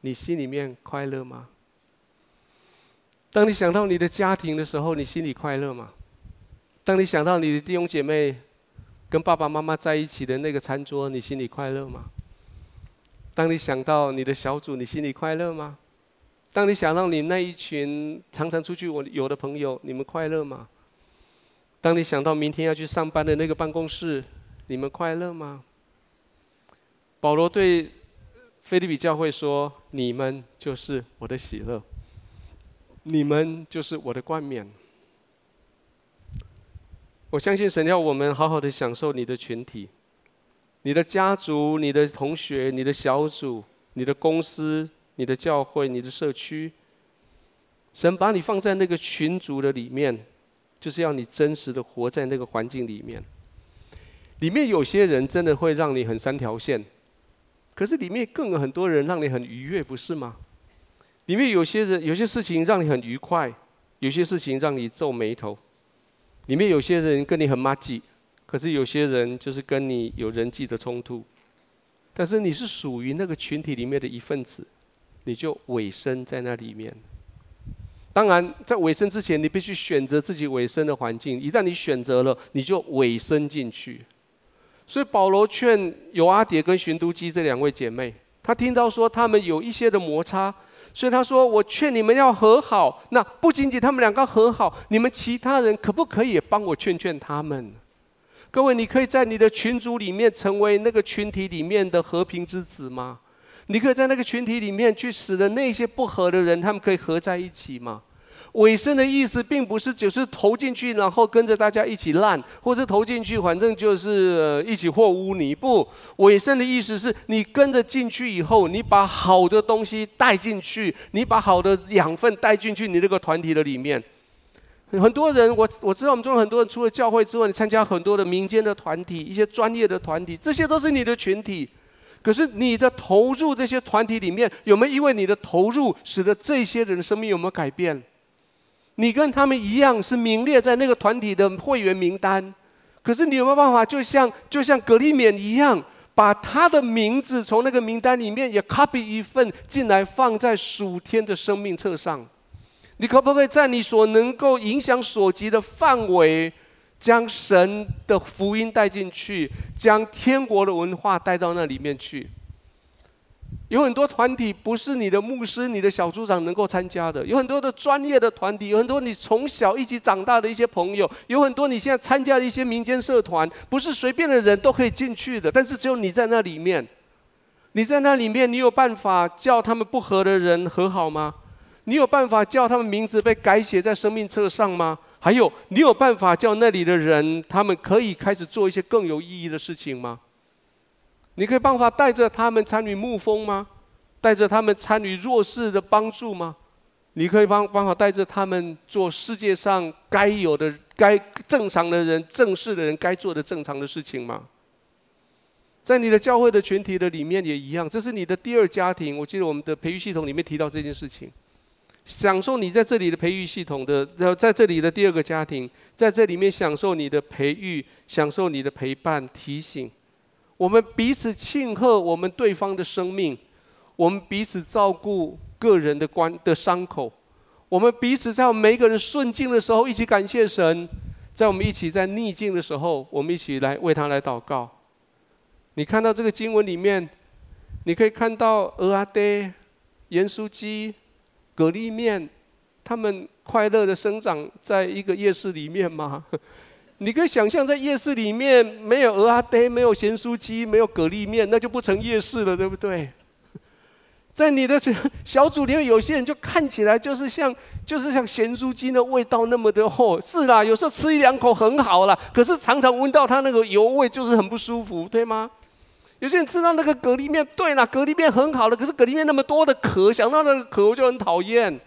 你心里面快乐吗？”当你想到你的家庭的时候，你心里快乐吗？当你想到你的弟兄姐妹跟爸爸妈妈在一起的那个餐桌，你心里快乐吗？当你想到你的小组，你心里快乐吗？当你想到你那一群常常出去我有的朋友，你们快乐吗？当你想到明天要去上班的那个办公室，你们快乐吗？保罗对腓立比教会说：“你们就是我的喜乐，你们就是我的冠冕。”我相信神要我们好好的享受你的群体，你的家族、你的同学、你的小组、你的公司、你的教会、你的社区。神把你放在那个群组的里面，就是要你真实的活在那个环境里面。里面有些人真的会让你很三条线。可是里面更有很多人让你很愉悦，不是吗？里面有些人有些事情让你很愉快，有些事情让你皱眉头。里面有些人跟你很麻吉，可是有些人就是跟你有人际的冲突。但是你是属于那个群体里面的一份子，你就委身在那里面。当然，在委身之前，你必须选择自己委身的环境。一旦你选择了，你就委身进去。所以保罗劝友阿迭跟寻都基这两位姐妹，他听到说他们有一些的摩擦，所以他说：“我劝你们要和好。那不仅仅他们两个和好，你们其他人可不可以也帮我劝劝他们？各位，你可以在你的群组里面成为那个群体里面的和平之子吗？你可以在那个群体里面去使得那些不和的人，他们可以合在一起吗？”委身的意思，并不是只是投进去，然后跟着大家一起烂，或是投进去，反正就是一起和污泥。不，委身的意思是你跟着进去以后，你把好的东西带进去，你把好的养分带进去你这个团体的里面。很多人，我我知道我们中国很多人，除了教会之外，你参加很多的民间的团体，一些专业的团体，这些都是你的群体。可是你的投入这些团体里面，有没有因为你的投入，使得这些人的生命有没有改变？你跟他们一样是名列在那个团体的会员名单，可是你有没有办法，就像就像格利勉一样，把他的名字从那个名单里面也 copy 一份进来，放在属天的生命册上？你可不可以在你所能够影响所及的范围，将神的福音带进去，将天国的文化带到那里面去？有很多团体不是你的牧师、你的小组长能够参加的。有很多的专业的团体，有很多你从小一起长大的一些朋友，有很多你现在参加的一些民间社团，不是随便的人都可以进去的。但是只有你在那里面，你在那里面，你有办法叫他们不和的人和好吗？你有办法叫他们名字被改写在生命册上吗？还有，你有办法叫那里的人，他们可以开始做一些更有意义的事情吗？你可以办法带着他们参与牧风吗？带着他们参与弱势的帮助吗？你可以帮办法带着他们做世界上该有的、该正常的人、正式的人该做的正常的事情吗？在你的教会的群体的里面也一样，这是你的第二家庭。我记得我们的培育系统里面提到这件事情，享受你在这里的培育系统的，然后在这里的第二个家庭，在这里面享受你的培育，享受你的陪伴、提醒。我们彼此庆贺我们对方的生命，我们彼此照顾个人的关的伤口，我们彼此在我们每一个人顺境的时候一起感谢神，在我们一起在逆境的时候，我们一起来为他来祷告。你看到这个经文里面，你可以看到蚵仔嗲、盐酥鸡、蛤蜊面，他们快乐的生长在一个夜市里面吗？你可以想象，在夜市里面没有蚵仔嗲，没有咸酥鸡，没有蛤蜊面，那就不成夜市了，对不对？在你的小组里面，有些人就看起来就是像，就是像咸酥鸡的味道那么的厚。是啦，有时候吃一两口很好啦，可是常常闻到它那个油味，就是很不舒服，对吗？有些人吃到那个蛤蜊面，对啦，蛤蜊面很好的，可是蛤蜊面那么多的壳，想到那个壳我就很讨厌。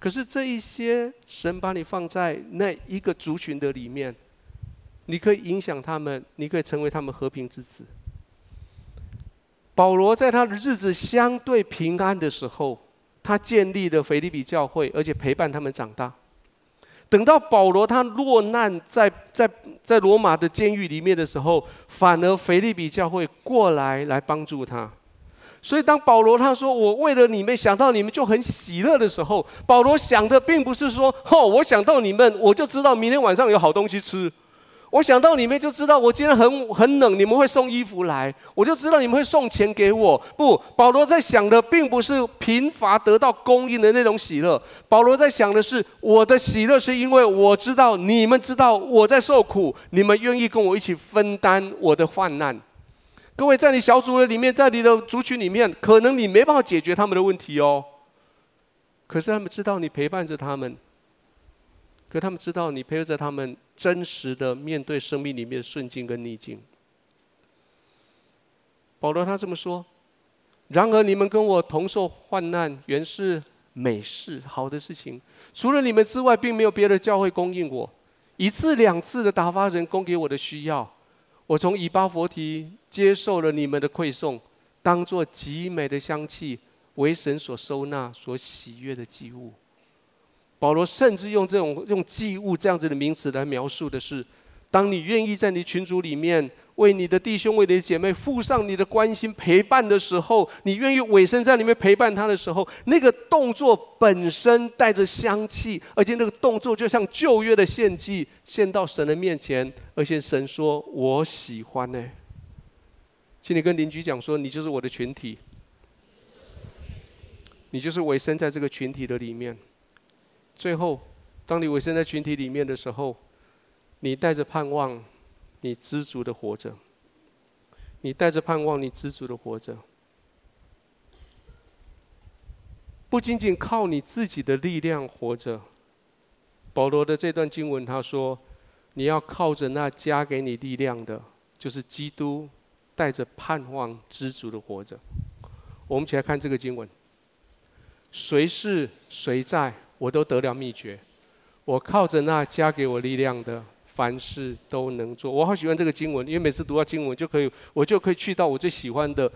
可是这一些神把你放在那一个族群的里面，你可以影响他们，你可以成为他们和平之子。保罗在他的日子相对平安的时候，他建立了腓立比教会，而且陪伴他们长大。等到保罗他落难在在在罗马的监狱里面的时候，反而腓立比教会过来来帮助他。所以当保罗他说我为了你们想到你们就很喜乐的时候，保罗想的并不是说哦，我想到你们我就知道明天晚上有好东西吃。我想到你们就知道，我今天很很冷，你们会送衣服来，我就知道你们会送钱给我。不，保罗在想的并不是贫乏得到供应的那种喜乐，保罗在想的是，我的喜乐是因为我知道你们知道我在受苦，你们愿意跟我一起分担我的患难。各位，在你小组的里面，在你的族群里面，可能你没办法解决他们的问题哦，可是他们知道你陪伴着他们。可他们知道你陪着他们真实的面对生命里面的顺境跟逆境。保罗他这么说：“然而你们跟我同受患难，原是美事，好的事情。除了你们之外，并没有别的教会供应我，一次两次的打发人供给我的需要。我从以巴佛提接受了你们的馈送，当作极美的香气，为神所收纳、所喜悦的祭物。”保罗甚至用这种用祭物这样子的名词来描述的是，当你愿意在你群组里面为你的弟兄、为你的姐妹付上你的关心陪伴的时候，你愿意委身在里面陪伴他的时候，那个动作本身带着香气，而且那个动作就像旧约的献祭，献到神的面前，而且神说：“我喜欢呢。”请你跟邻居讲说：“你就是我的群体，你就是委身在这个群体的里面。”最后，当你委身在群体里面的时候，你带着盼望，你知足的活着。你带着盼望，你知足的活着。不仅仅靠你自己的力量活着。保罗的这段经文他说：“你要靠着那加给你力量的，就是基督，带着盼望知足的活着。”我们一起来看这个经文：谁是谁在？我都得了秘诀，我靠着那加给我力量的，凡事都能做。我好喜欢这个经文，因为每次读到经文，就可以我就可以去到我最喜欢的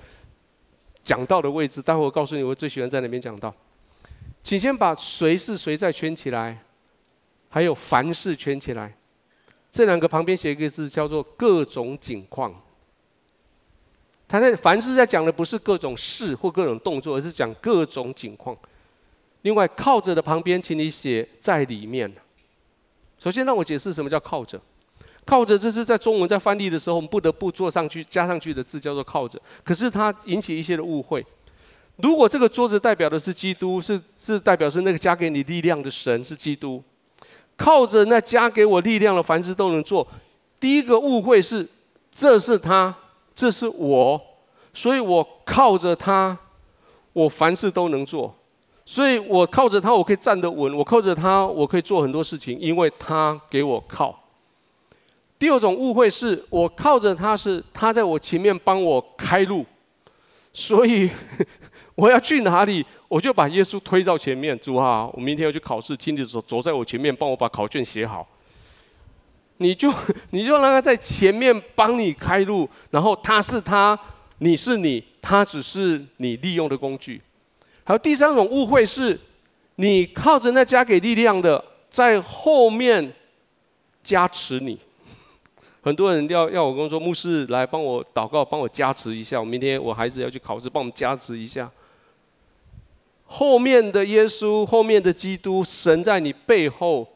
讲道的位置。待会我告诉你，我最喜欢在哪边讲道。请先把谁是谁在圈起来，还有凡事圈起来。这两个旁边写一个字，叫做各种景况。他在凡事在讲的不是各种事或各种动作，而是讲各种景况。另外，靠着的旁边，请你写在里面。首先，让我解释什么叫靠着。靠着，这是在中文在翻译的时候，我们不得不做上去、加上去的字，叫做靠着。可是它引起一些的误会。如果这个桌子代表的是基督，是是代表是那个加给你力量的神是基督。靠着那加给我力量的，凡事都能做。第一个误会是，这是他，这是我，所以我靠着他，我凡事都能做。所以我靠着他，我可以站得稳；我靠着他，我可以做很多事情，因为他给我靠。第二种误会是我靠着他，是他在我前面帮我开路，所以 我要去哪里，我就把耶稣推到前面。主啊，我明天要去考试，请你走走在我前面，帮我把考卷写好。你就 你就让他在前面帮你开路，然后他是他，你是你，他只是你利用的工具。还有第三种误会是，你靠着那加给力量的，在后面加持你。很多人要要我跟我说，牧师来帮我祷告，帮我加持一下。我明天我孩子要去考试，帮我们加持一下。后面的耶稣，后面的基督，神在你背后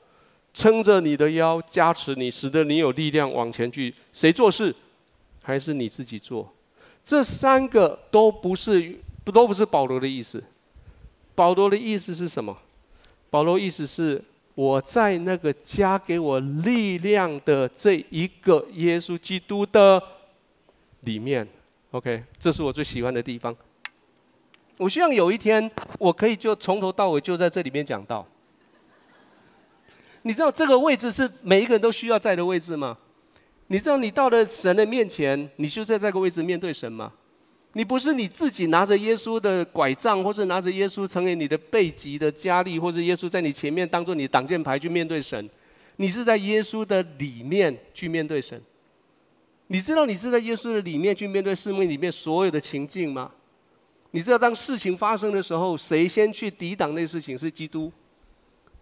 撑着你的腰，加持你，使得你有力量往前去。谁做事，还是你自己做？这三个都不是，都不是保罗的意思。保罗的意思是什么？保罗意思是我在那个加给我力量的这一个耶稣基督的里面。OK，这是我最喜欢的地方。我希望有一天我可以就从头到尾就在这里面讲到。你知道这个位置是每一个人都需要在的位置吗？你知道你到了神的面前，你就在这个位置面对神吗？你不是你自己拿着耶稣的拐杖，或是拿着耶稣成为你的背脊的加力，或是耶稣在你前面当做你的挡箭牌去面对神。你是在耶稣的里面去面对神。你知道你是在耶稣的里面去面对生命里面所有的情境吗？你知道当事情发生的时候，谁先去抵挡那个事情是基督？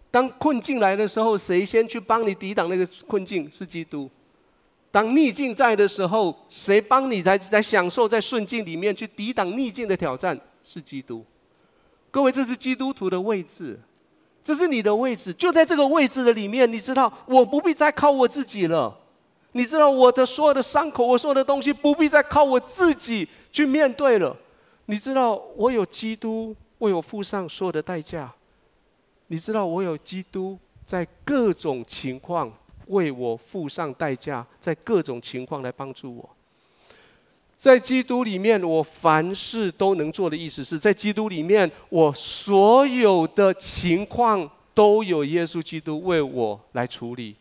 当困境来的时候，谁先去帮你抵挡那个困境是基督？当逆境在的时候，谁帮你在在享受在顺境里面去抵挡逆境的挑战？是基督。各位，这是基督徒的位置，这是你的位置，就在这个位置的里面。你知道，我不必再靠我自己了。你知道，我的所有的伤口，我所有的东西，不必再靠我自己去面对了。你知道，我有基督为我付上所有的代价。你知道，我有基督在各种情况为我付上代价，在各种情况来帮助我。在基督里面，我凡事都能做的意思是在基督里面，我所有的情况都有耶稣基督为我来处理。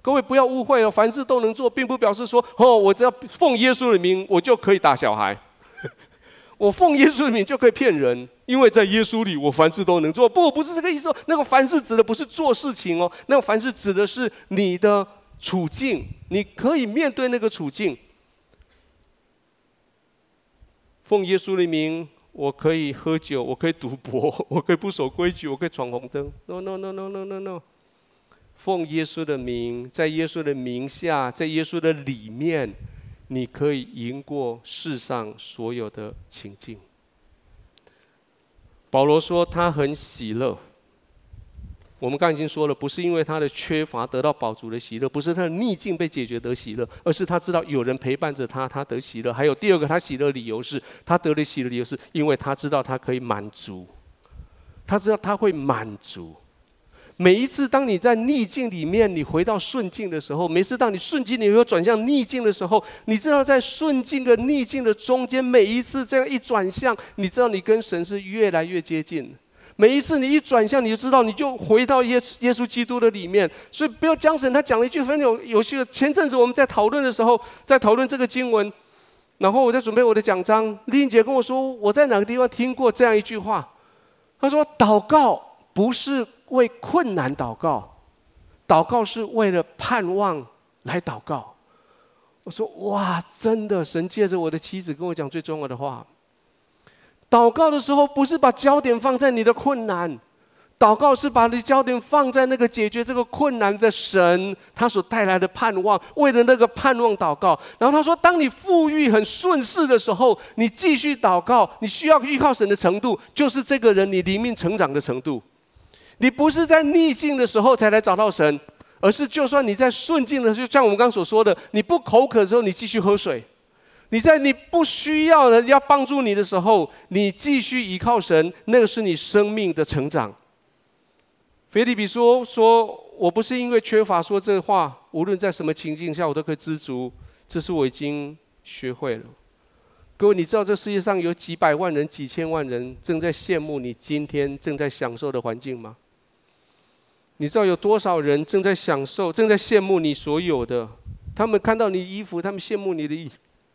各位不要误会哦，凡事都能做，并不表示说哦，我只要奉耶稣的名，我就可以打小孩；我奉耶稣的名就可以骗人，因为在耶稣里，我凡事都能做。不，不是这个意思哦。那个凡事指的不是做事情哦，那个凡事指的是你的处境，你可以面对那个处境。奉耶稣的名，我可以喝酒，我可以赌博，我可以不守规矩，我可以闯红灯。No no no no no no no。奉耶稣的名，在耶稣的名下，在耶稣的里面，你可以赢过世上所有的情境。保罗说他很喜乐。我们刚才已经说了，不是因为他的缺乏得到宝足的喜乐，不是他的逆境被解决得喜乐，而是他知道有人陪伴着他，他得喜乐。还有第二个，他喜乐的理由是他得了喜乐理由是因为他知道他可以满足，他知道他会满足。每一次当你在逆境里面，你回到顺境的时候，每次当你顺境你又转向逆境的时候，你知道在顺境和逆境的中间，每一次这样一转向，你知道你跟神是越来越接近。每一次你一转向，你就知道你就回到耶耶稣基督的里面。所以不要讲神，他讲了一句很有有趣的。前阵子我们在讨论的时候，在讨论这个经文，然后我在准备我的讲章，丽英姐跟我说，我在哪个地方听过这样一句话？她说：“祷告不是为困难祷告，祷告是为了盼望来祷告。”我说：“哇，真的！神借着我的妻子跟我讲最重要的话。”祷告的时候，不是把焦点放在你的困难，祷告是把你焦点放在那个解决这个困难的神，他所带来的盼望，为了那个盼望祷告。然后他说，当你富裕很顺势的时候，你继续祷告，你需要依靠神的程度，就是这个人你灵命成长的程度。你不是在逆境的时候才来找到神，而是就算你在顺境的时候，就像我们刚刚所说的，你不口渴的时候，你继续喝水。你在你不需要人家帮助你的时候，你继续依靠神，那个是你生命的成长。腓立比说：“说我不是因为缺乏说这话，无论在什么情境下，我都可以知足。这是我已经学会了。”各位，你知道这世界上有几百万人、几千万人正在羡慕你今天正在享受的环境吗？你知道有多少人正在享受、正在羡慕你所有的？他们看到你衣服，他们羡慕你的衣。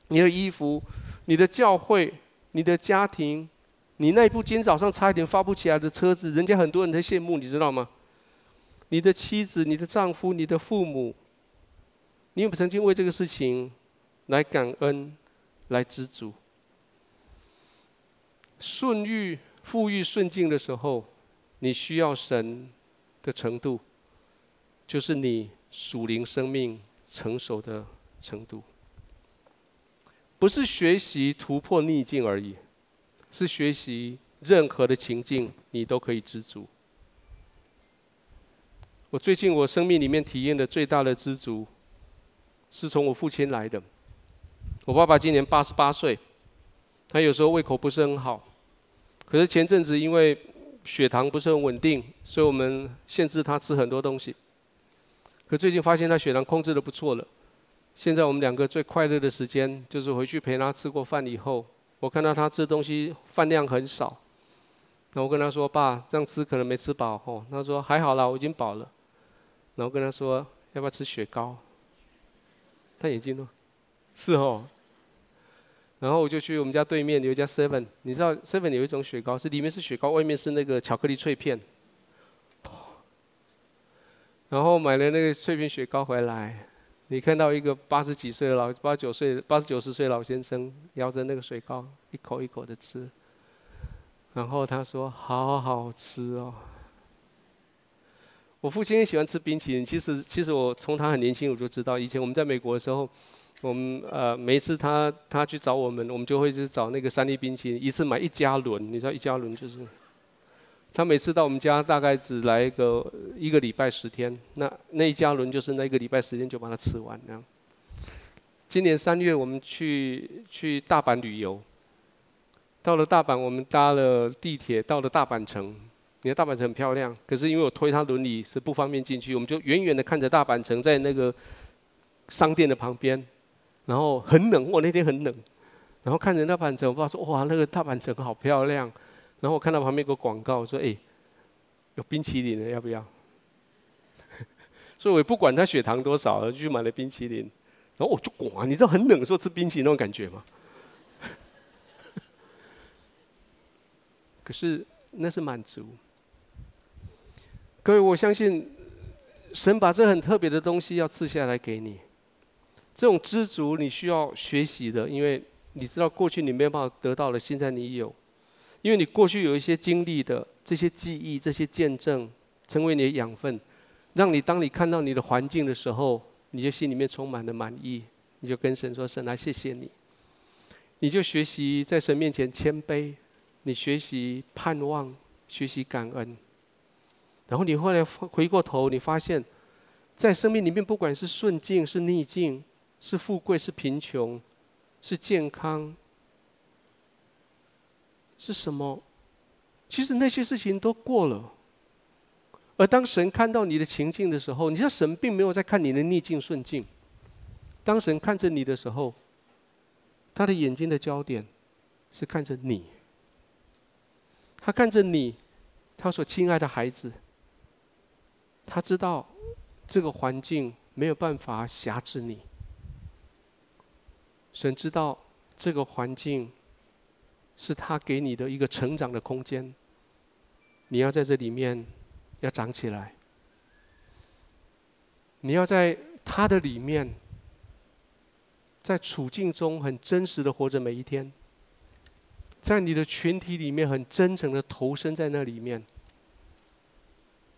你的衣服、你的教会、你的家庭、你那部今天早上差一点发不起来的车子，人家很多人在羡慕，你知道吗？你的妻子、你的丈夫、你的父母，你有没有曾经为这个事情来感恩、来知足？顺遇、富裕、顺境的时候，你需要神的程度，就是你属灵生命成熟的程度。不是学习突破逆境而已，是学习任何的情境你都可以知足。我最近我生命里面体验的最大的知足，是从我父亲来的。我爸爸今年八十八岁，他有时候胃口不是很好，可是前阵子因为血糖不是很稳定，所以我们限制他吃很多东西。可最近发现他血糖控制得不错了。现在我们两个最快乐的时间，就是回去陪他吃过饭以后，我看到他吃东西饭量很少，那我跟他说：“爸，这样吃可能没吃饱哦。”他说：“还好啦，我已经饱了。”然后跟他说：“要不要吃雪糕？”他眼睛呢？是哦。然后我就去我们家对面有一家 Seven，你知道 Seven 有一种雪糕是里面是雪糕，外面是那个巧克力脆片。然后买了那个脆片雪糕回来。你看到一个八十几岁的老八九岁八十九十岁的老先生摇着那个雪糕，一口一口的吃，然后他说：“好好吃哦。”我父亲也喜欢吃冰淇淋。其实，其实我从他很年轻我就知道，以前我们在美国的时候，我们呃每次他他去找我们，我们就会去找那个三立冰淇淋，一次买一加仑。你知道一加仑就是，他每次到我们家大概只来一个一个礼拜十天，那那一加仑就是那一个礼拜十天就把它吃完那样。今年三月我们去去大阪旅游。到了大阪，我们搭了地铁到了大阪城。你看大阪城很漂亮，可是因为我推他轮椅是不方便进去，我们就远远的看着大阪城在那个商店的旁边，然后很冷，我那天很冷，然后看着那板城，我爸说哇，那个大阪城好漂亮。然后我看到旁边有个广告说，哎，有冰淇淋的要不要？所以我也不管他血糖多少，就去买了冰淇淋。然后我就咣，你知道很冷的时候吃冰淇淋那种感觉吗？可是那是满足。各位，我相信神把这很特别的东西要赐下来给你。这种知足你需要学习的，因为你知道过去你没有办法得到的，现在你有。因为你过去有一些经历的这些记忆、这些见证，成为你的养分，让你当你看到你的环境的时候，你就心里面充满了满意，你就跟神说：“神啊，谢谢你。”你就学习在神面前谦卑。你学习盼望，学习感恩，然后你后来回过头，你发现，在生命里面，不管是顺境是逆境，是富贵是贫穷，是健康，是什么？其实那些事情都过了。而当神看到你的情境的时候，你知道神并没有在看你的逆境顺境。当神看着你的时候，他的眼睛的焦点是看着你。他看着你，他说：“亲爱的孩子，他知道这个环境没有办法辖制你。神知道这个环境是他给你的一个成长的空间。你要在这里面要长起来，你要在他的里面，在处境中很真实的活着每一天。”在你的群体里面，很真诚的投身在那里面，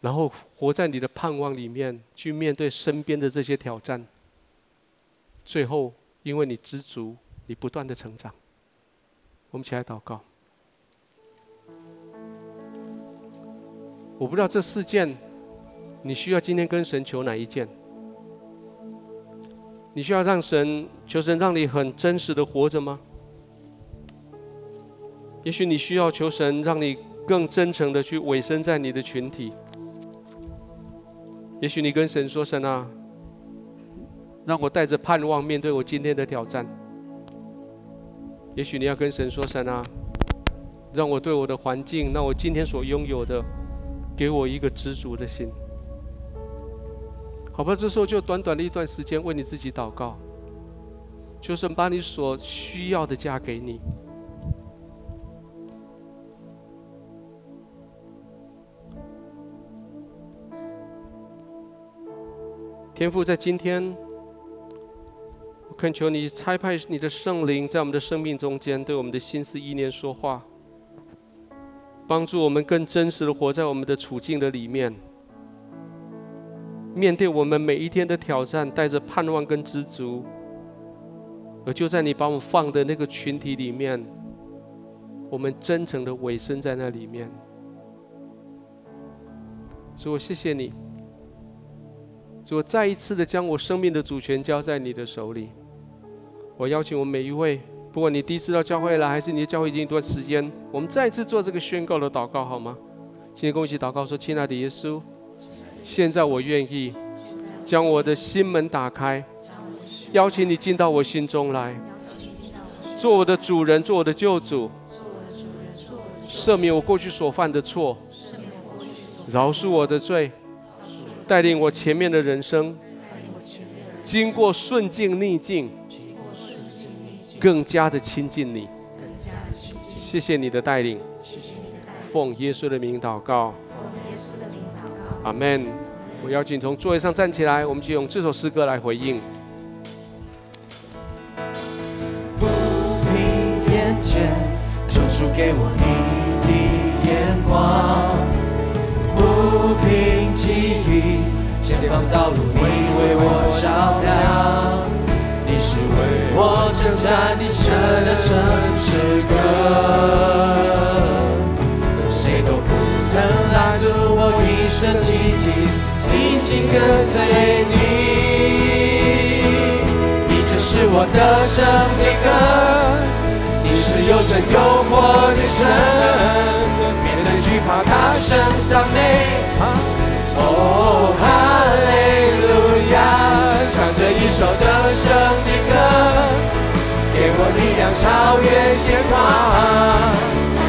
然后活在你的盼望里面，去面对身边的这些挑战。最后，因为你知足，你不断的成长。我们起来祷告。我不知道这四件，你需要今天跟神求哪一件？你需要让神求神让你很真实的活着吗？也许你需要求神，让你更真诚的去委身在你的群体。也许你跟神说：“神啊，让我带着盼望面对我今天的挑战。”也许你要跟神说：“神啊，让我对我的环境，让我今天所拥有的，给我一个知足的心。”好吧，这时候就短短的一段时间，为你自己祷告，求神把你所需要的加给你。天父，在今天，恳求你差派你的圣灵在我们的生命中间，对我们的心思意念说话，帮助我们更真实的活在我们的处境的里面，面对我们每一天的挑战，带着盼望跟知足。而就在你把我放的那个群体里面，我们真诚的委身在那里面。所以我谢谢你。我再一次的将我生命的主权交在你的手里。我邀请我们每一位，不管你第一次到教会来，还是你的教会已经一段时间，我们再次做这个宣告的祷告，好吗？今天跟我一起祷告说：“亲爱的耶稣，现在我愿意将我的心门打开，邀请你进到我心中来，做我的主人，做我的救主，赦免我过去所犯的错，饶恕我的罪。”带领我前面的人生，经过顺境逆境，更加的亲近你。谢谢你的带领。奉耶稣的名祷告。阿门。我邀请从座位上站起来，我们就用这首诗歌来回应。不凭眼见，求主给我你的眼光；不凭记忆，前方道路你为我照亮。你是为我。赞你圣的圣诗歌。谁都不能拉住我一生紧紧紧紧跟随你，你就是我的生命歌。是有着诱惑的神，面对惧怕大声赞美，哦，哈利路亚。Oh, 我力量超越险况，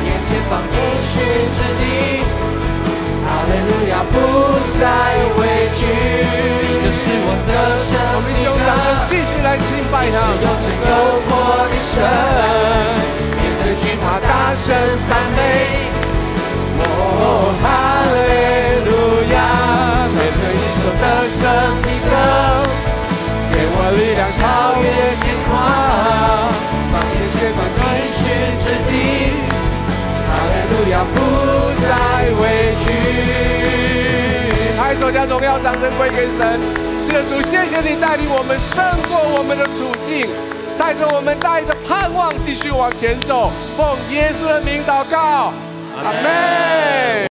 眼前方应许之地，哈利路亚不再畏惧，你就是我的生命歌，继续来敬拜他，你是有真有活的神，面对惧怕大声赞美。哦，哈利路亚，唱着一首得胜的歌，给我力量超越险况，哈利路亚不再委屈。拍手将荣耀掌声归给神，是的主，谢谢你带领我们胜过我们的处境，带着我们带着盼望继续往前走，奉耶稣的名祷告。阿门。